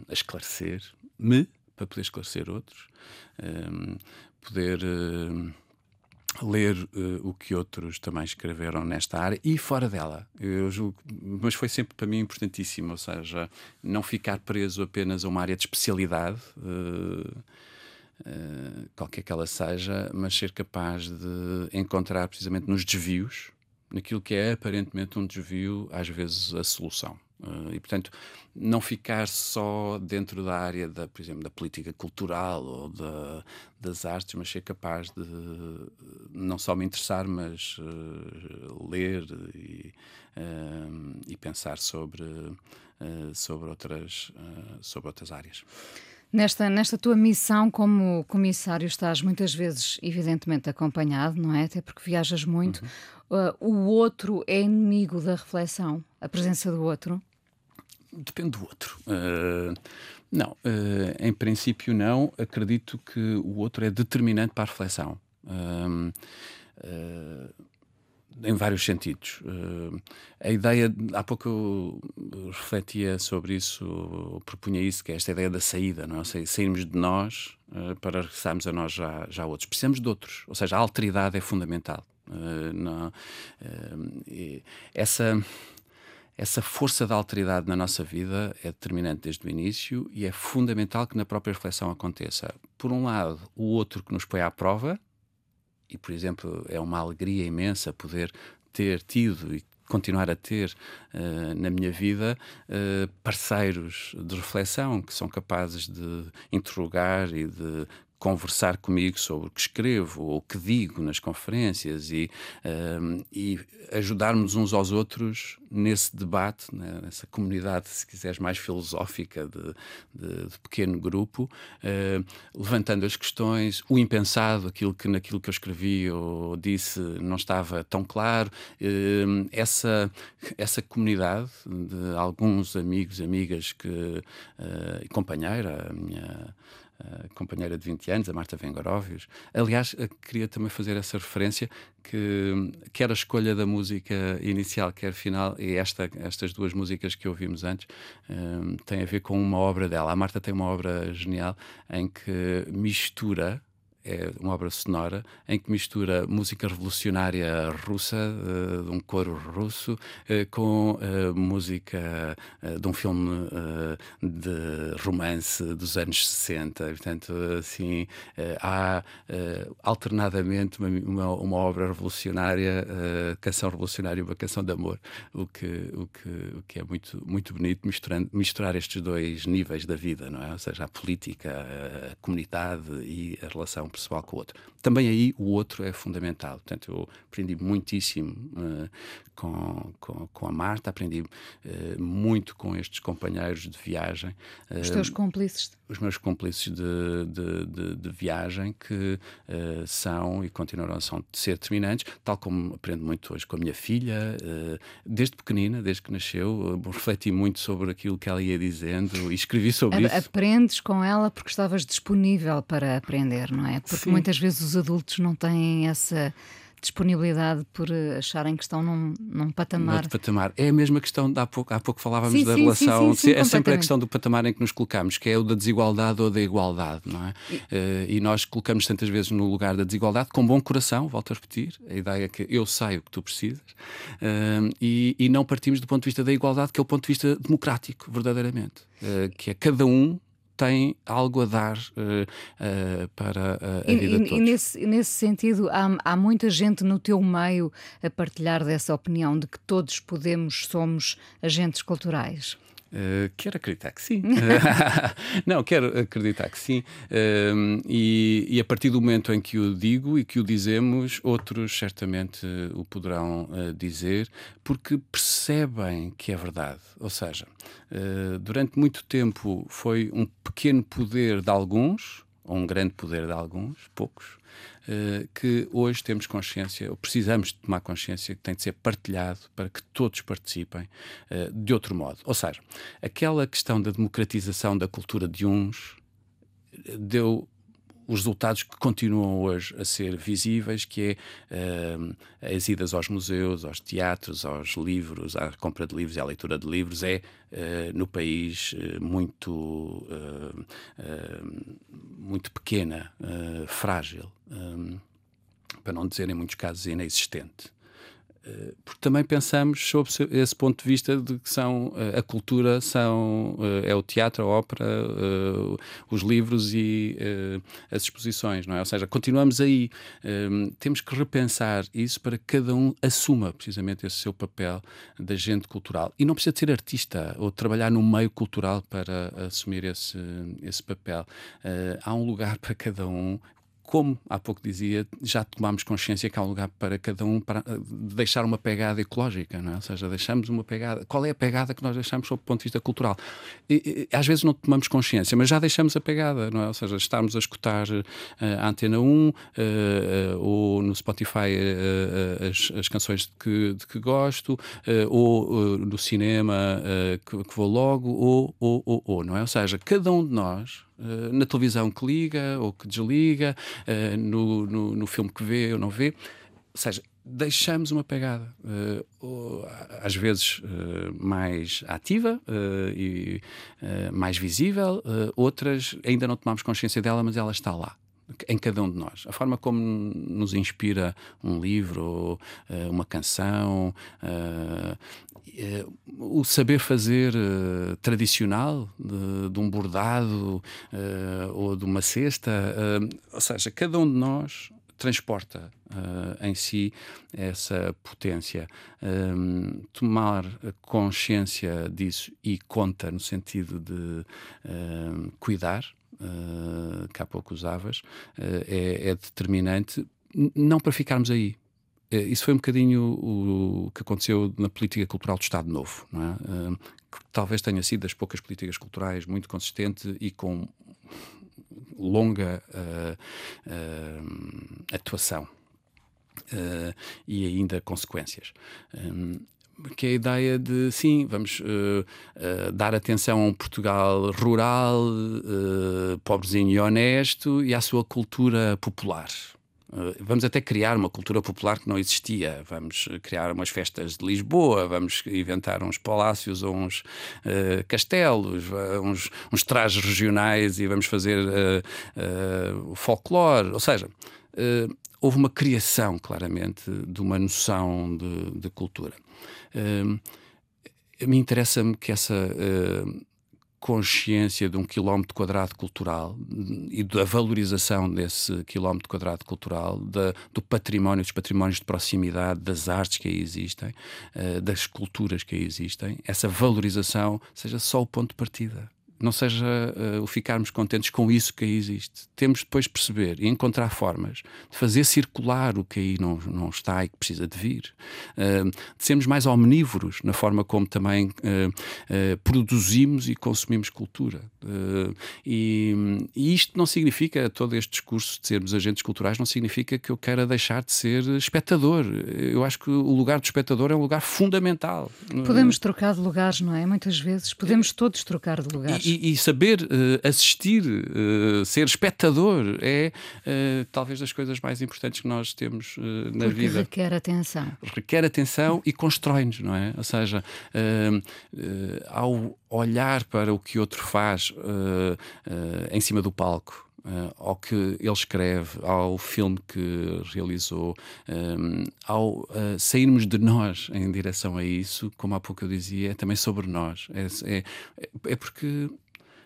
a esclarecer-me, para poder esclarecer outros, poder ler uh, o que outros também escreveram nesta área e fora dela. Eu julgo, mas foi sempre para mim importantíssimo, ou seja, não ficar preso apenas a uma área de especialidade, uh, uh, qualquer que ela seja, mas ser capaz de encontrar precisamente nos desvios, naquilo que é aparentemente um desvio, às vezes a solução. Uh, e, portanto, não ficar só dentro da área, da, por exemplo, da política cultural ou da, das artes, mas ser capaz de não só me interessar, mas uh, ler e, uh, e, pensar sobre, sobre, outras, sobre outras áreas. Nesta, nesta tua missão como comissário estás muitas vezes, evidentemente, acompanhado, não é? Até porque viajas muito. Uhum. o outro é inimigo da reflexão, a presença do outro? Depende do outro. Uh, não, uh, em princípio não. Acredito que o outro é determinante para a reflexão. Uh, em vários sentidos. a ideia, há pouco eu refletia sobre isso, propunha isso, que é esta ideia da saída, não é? sairmos de nós para regressarmos a nós já, já outros. Precisamos de outros, ou seja, a alteridade é fundamental. Não, essa essa força da alteridade na nossa vida é determinante desde o início e é fundamental que na própria reflexão aconteça. Por um lado, o outro que nos põe à prova, e por exemplo, é uma alegria imensa poder ter tido e continuar a ter uh, na minha vida uh, parceiros de reflexão que são capazes de interrogar e de conversar comigo sobre o que escrevo ou o que digo nas conferências e, uh, e ajudarmos uns aos outros nesse debate, né, nessa comunidade, se quiseres, mais filosófica de, de, de pequeno grupo, uh, levantando as questões, o impensado, aquilo que naquilo que eu escrevi ou disse não estava tão claro, uh, essa, essa comunidade de alguns amigos, amigas que, uh, e companheira, a minha companheira de 20 anos, a Marta Vengoróvios. Aliás, queria também fazer essa referência que quer a escolha da música inicial, quer final, e esta, estas duas músicas que ouvimos antes, um, têm a ver com uma obra dela. A Marta tem uma obra genial em que mistura é uma obra sonora em que mistura música revolucionária russa, de um coro russo, uh, com uh, música de um filme de romance dos anos 60. Portanto, assim, há alternadamente uma, uma, uma, obra revolucionária, canção revolucionária e uma canção de amor, o que, o que, o que é muito, muito bonito misturando, misturar estes dois níveis da vida, não é? Ou seja, a política, a comunidade e a relação pessoal com o outro. Também aí o outro é fundamental. Portanto, eu aprendi muitíssimo uh, com, com, com, a Marta, aprendi uh, muito com estes companheiros de viagem. Uh, os teus cúmplices? Os meus cúmplices de, de, de, de viagem que são e continuarão a ser determinantes, tal como aprendo muito hoje com a minha filha, desde pequenina, desde que nasceu, refleti muito sobre aquilo que ela ia dizendo e escrevi sobre a, isso. Aprendes com ela porque estavas disponível para aprender, não é? Porque Sim. muitas vezes os adultos não têm essa disponibilidade por acharem que estão num, num patamar. patamar. É a mesma questão, há pouco, há pouco falávamos sim, da sim, relação, sim, é sempre a questão do patamar em que nos colocamos, que é o da desigualdade ou da igualdade, não é? E, uh, e nós colocamos tantas vezes no lugar da desigualdade, com bom coração, volto a repetir, a ideia é que eu sei o que tu precisas, uh, e, e, não partimos do ponto de vista da igualdade, que é o ponto de vista democrático, verdadeiramente, uh, que é cada um tem algo a dar uh, uh, para a, a vida e, de todos. E nesse, nesse sentido, há, há muita gente no teu meio a partilhar dessa opinião de que todos podemos, somos agentes culturais? Uh, quero acreditar que sim. não, quero acreditar que sim. Uh, e, e, a partir do momento em que o digo e que o dizemos, outros certamente o poderão uh, dizer, porque percebem que é verdade. Ou seja, durante muito tempo foi um pequeno poder de alguns, ou um grande poder de alguns, poucos, eh, que hoje temos consciência, ou precisamos de tomar consciência, que tem de ser partilhado para que todos participem uh, de outro modo. Ou seja, aquela questão da democratização da cultura de uns eh, deu os resultados que continuam hoje a ser visíveis, que é uh, as idas aos museus, aos teatros, aos livros, à compra de livros e à leitura de livros, é uh, no país uh, muito, muito pequena, frágil, um, para não dizer em muitos casos inexistente. Eh, porque também pensamos sobre esse ponto de vista de que são eh, a cultura são eh, é o teatro, a ópera, os livros e as exposições, não é? Ou seja, continuamos aí. Temos que repensar isso para que cada um assuma precisamente esse seu papel de agente cultural. E não precisa de ser artista ou trabalhar no meio cultural para assumir esse, esse papel. Há um lugar para cada um como há pouco dizia, já tomámos consciência que há um lugar para cada um para eh, deixar uma pegada ecológica, não é? ou seja, deixamos uma pegada. Qual é a pegada que nós deixamos sob o ponto de vista cultural? E, e, às vezes não tomamos consciência, mas já deixamos a pegada, não é? ou seja, estamos a escutar uh, a Antena 1 uh, uh, ou no Spotify as, as, canções de que, de que gosto, ou no cinema que, que, vou logo, ou, ou, ou, ou, não é? Ou seja, cada um de nós eh, na televisão que liga ou que desliga, uh, no, no, no, filme que vê ou não vê. Ou seja, deixamos uma pegada, uh, às vezes mais ativa e mais visível, outras ainda não tomamos consciência dela, mas ela está lá em cada um de nós. A forma como nos inspira um livro, uma canção, uh, o saber fazer uh, tradicional de, de, um bordado uh, ou de uma cesta, ou seja, cada um de nós transporta em si essa potência. Tomar consciência disso e conta no sentido de cuidar uh, que há pouco usavas, uh, é, é, determinante, não para ficarmos aí. Isso foi um bocadinho o, que aconteceu na política cultural do Estado Novo, é? que talvez tenha sido das poucas políticas culturais muito consistente e com longa atuação. Uh, e ainda consequências. Um, que é a ideia de, sim, vamos uh, uh, dar atenção a um Portugal rural, uh, pobrezinho e honesto, e à sua cultura popular. Vamos até criar uma cultura popular que não existia. Vamos criar umas festas de Lisboa, vamos inventar uns palácios ou uns castelos, uns, uns, trajes regionais e vamos fazer o folclore. Ou seja, houve uma criação, claramente, de uma noção de, de cultura. Uh, me interessa-me que essa uh, consciência de um quilómetro quadrado cultural e da valorização desse quilómetro quadrado cultural, da, do património, dos patrimónios de proximidade, das artes que aí existem, uh, das culturas que aí existem, essa valorização seja só o ponto de partida não seja uh, o ficarmos contentes com isso que aí existe. Temos depois de perceber e encontrar formas de fazer circular o que aí não, não está e que precisa de vir. Uh, de sermos mais omnívoros na forma como também uh, produzimos e consumimos cultura. E, e, isto não significa, todo este discurso de sermos agentes culturais, não significa que eu queira deixar de ser espectador. Eu acho que o lugar do espectador é um lugar fundamental. Podemos trocar de lugares, não é? Muitas vezes. Podemos todos trocar de lugares. E, e, saber uh, assistir, uh, ser espectador, é uh, talvez das coisas mais importantes que nós temos na Porque vida. Requer atenção. Requer atenção e constrói-nos, não é? Ou seja, ao olhar para o que outro faz em cima do palco. Uh, ao que ele escreve, ao filme que realizou, um, ao uh, sairmos de nós em direção a isso, como há pouco eu dizia, é também sobre nós. É, é, é porque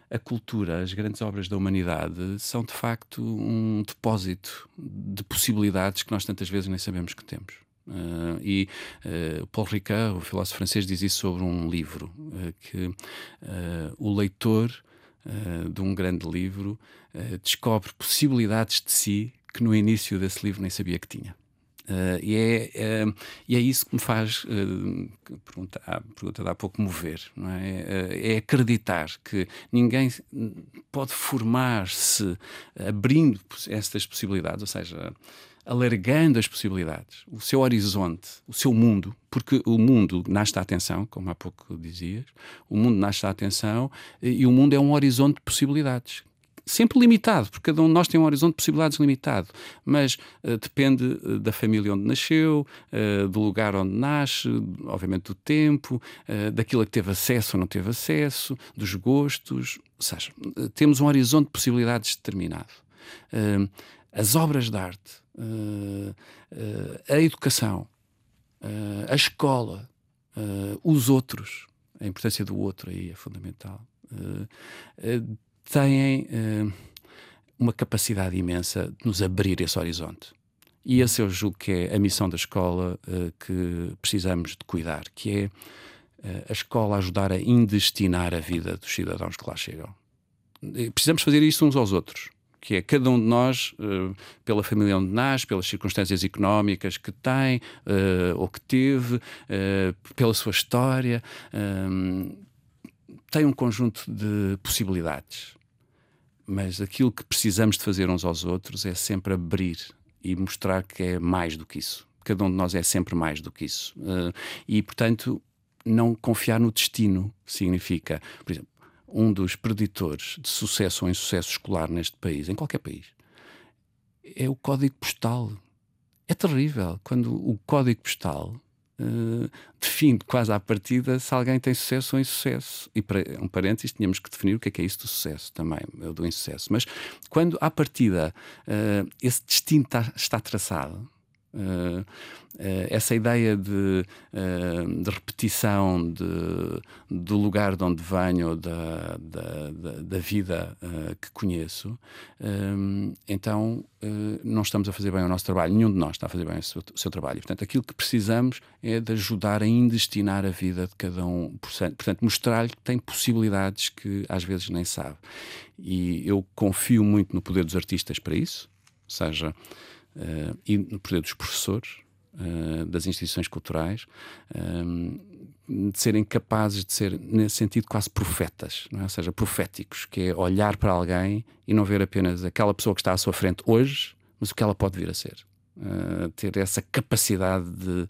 a cultura, as grandes obras da humanidade, são de facto um depósito de possibilidades que nós tantas vezes nem sabemos que temos. Uh, e uh, Paul Ricard, o filósofo francês, diz isso sobre um livro, que o leitor de um grande livro descobre possibilidades de si que no início desse livro nem sabia que tinha. Uh, e, é, uh, e é isso que me faz, uh, pergunta, a pergunta de há pouco, mover. Não é? é acreditar que ninguém pode formar-se abrindo estas possibilidades, ou seja, alargando as possibilidades, o seu horizonte, o seu mundo, porque o mundo nasce da atenção, como há pouco dizias, o mundo nasce da atenção e o mundo é um horizonte de possibilidades sempre limitado, porque cada um de nós tem um horizonte de possibilidades limitado, mas uh, depende uh, da família onde nasceu, uh, do lugar onde nasce, obviamente do tempo, daquilo a que teve acesso ou não teve acesso, dos gostos, ou seja, temos um horizonte de possibilidades determinado. as obras de arte, a educação, a escola, os outros, a importância do outro aí é fundamental têm uh, uma capacidade imensa de nos abrir esse horizonte. E esse eu julgo que é a missão da escola uh, que precisamos de cuidar, que é uh, a escola ajudar a indestinar a vida dos cidadãos que lá chegam. E precisamos fazer isso uns aos outros que é cada um de nós, uh, pela família onde nasce, pelas circunstâncias económicas que tem ou que teve, pela sua história, tem um conjunto de possibilidades mas aquilo que precisamos de fazer uns aos outros é sempre abrir e mostrar que é mais do que isso. Cada um de nós é sempre mais do que isso. Uh, e, portanto, não confiar no destino significa, por exemplo, um dos preditores de sucesso ou insucesso escolar neste país, em qualquer país, é o código postal. É terrível quando o código postal uh, define quase à partida se alguém tem sucesso ou insucesso. E para um parênteses, tínhamos que definir o que é, que é isso do sucesso também, do insucesso. Mas quando à partida uh, esse destino está traçado, Uh, uh, essa ideia de, uh, de repetição de, do lugar de onde venho, da, da, da, da vida que conheço, então não estamos a fazer bem o nosso trabalho, nenhum de nós está a fazer bem o seu, o seu trabalho. Portanto, aquilo que precisamos é de ajudar a indestinar a vida de cada um, portanto, mostrar-lhe que tem possibilidades que às vezes nem sabe. E eu confio muito no poder dos artistas para isso, seja uh, e no poder dos professores, uh, das instituições culturais, eh, de serem capazes de ser, nesse sentido, quase profetas, é? ou seja, proféticos, que é olhar para alguém e não ver apenas aquela pessoa que está à sua frente hoje, mas o que ela pode vir a ser. Uh, ter essa capacidade de uh,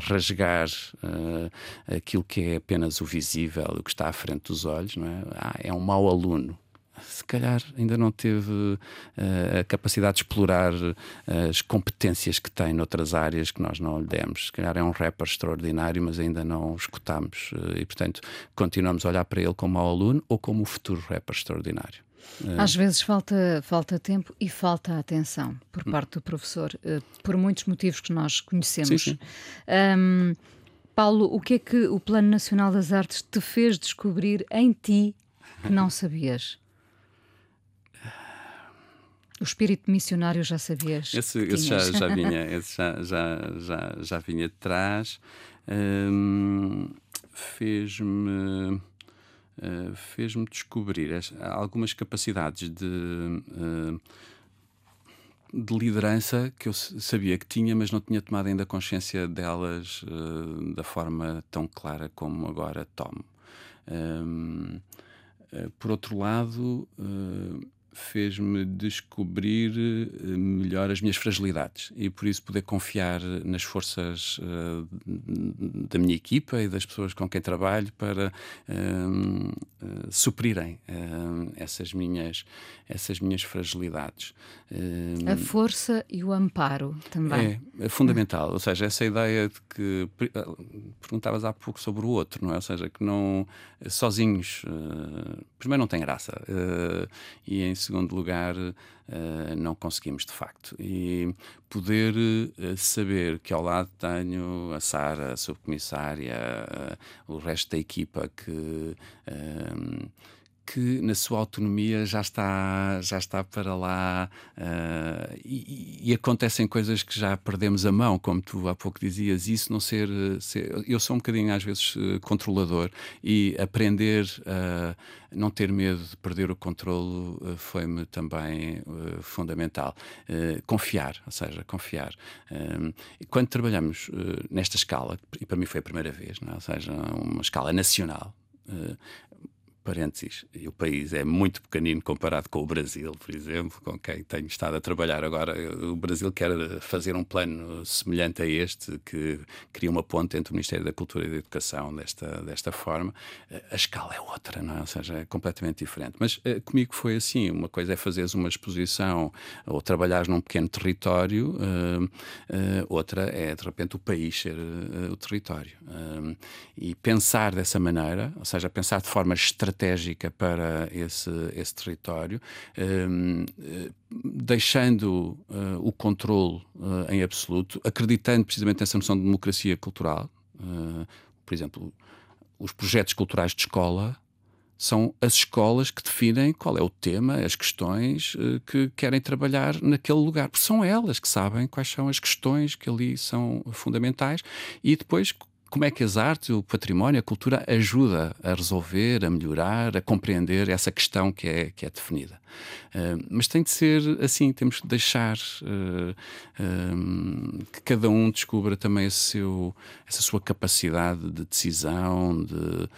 rasgar uh, aquilo que é apenas o visível, o que está à frente dos olhos, não é? Ah, é um mau aluno, se calhar ainda não teve uh, a capacidade de explorar uh, as competências que tem noutras áreas que nós não lhe demos. Se calhar é um rapper extraordinário, mas ainda não escutamos uh, e, portanto, continuamos a olhar para ele como mau aluno ou como o futuro rapper extraordinário. Às vezes falta, falta tempo e falta atenção por hum. parte do professor, por muitos motivos que nós conhecemos. Sim, sim. Um, Paulo, o que é que o Plano Nacional das Artes te fez descobrir em ti que não sabias? O espírito missionário já sabias? Esse, esse já, já, vinha, esse já, já, já, já vinha de trás. Hum, fez-me uh, fez-me descobrir algumas capacidades de, uh, de liderança que eu sabia que tinha, mas não tinha tomado ainda consciência delas uh, da forma tão clara como agora tomo. Um, por outro lado, fez-me descobrir eh, melhor as minhas fragilidades e por isso poder confiar nas forças uh, da minha equipa e das pessoas com quem trabalho para uh, uh, suprirem essas minhas essas minhas fragilidades. A força e o amparo também. É, é fundamental. Ou seja essa ideia de que perguntavas há pouco sobre o outro não é? Ou seja que não sozinhos primeiro não tem graça e em segundo lugar, uh, não conseguimos de facto. E poder uh, saber que ao lado tenho a Sara, a subcomissária, uh, o resto da equipa que que na sua autonomia já está, já está para lá uh, e, e, acontecem coisas que já perdemos a mão, como tu há pouco dizias, isso não ser, ser eu sou um bocadinho às vezes controlador e aprender a não ter medo de perder o controlo uh, foi-me também uh, fundamental. confiar, ou seja, confiar. quando trabalhamos nesta escala, e para mim foi a primeira vez, não é? ou seja, uma escala nacional, parênteses, o país é muito pequenino comparado com o Brasil, por exemplo, com quem tenho estado a trabalhar agora. O Brasil quer fazer um plano semelhante a este, que cria uma ponte entre o Ministério da Cultura e da Educação desta, desta forma. A escala é outra, não é? Ou seja, é completamente diferente. Mas eh, comigo foi assim: uma coisa é fazeres uma exposição ou trabalhares num pequeno território, uh, uh, outra é, de repente, o país ser o território. e pensar dessa maneira, ou seja, pensar de forma estratégica estratégica para esse, esse território, um, eh, deixando uh, o controle uh, em absoluto, acreditando precisamente nessa noção de democracia cultural. Por exemplo, os projetos culturais de escola são as escolas que definem qual é o tema, as questões que querem trabalhar naquele lugar, porque são elas que sabem quais são as questões que ali são fundamentais e depois como é que as artes, o património, a cultura ajuda a resolver, a melhorar, a compreender essa questão que é, que é definida. Uh, mas tem de ser assim, temos de deixar uh, uh, que cada um descubra também seu, essa sua capacidade de decisão, de,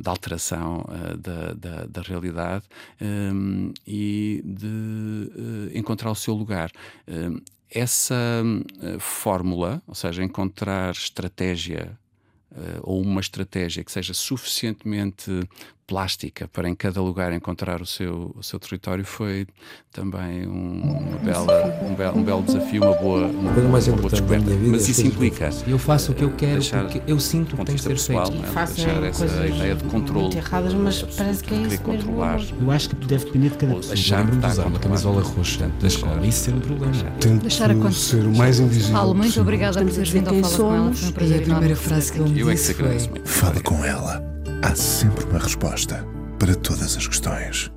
de alteração da, da, da, realidade e de encontrar o seu lugar essa uh, fórmula, ou seja, encontrar estratégia uh, ou uma estratégia que seja suficientemente plástica para em cada lugar encontrar o seu, o seu território foi também um, uma bela, um, belo, um belo desafio, uma boa, uma, A coisa mais uma boa descoberta. Mas é isso implica faço. Eu faço o que eu quero porque eu sinto que tem de que ser pessoal, feito. não é? Deixar essa ideia de controle erradas, mas parece que é isso mesmo. controlar. Eu acho que deve depender de cada pessoa. Lembro-me de usar uma camisola roxa da escola isso ser um problema. Tento ser o mais invisível Paulo, muito obrigada por teres vindo ao quem Fala com ela. somos Foi um E prazer a primeira frase que ele me Eu é disse foi. Fala com ela. Há sempre uma resposta para todas as questões.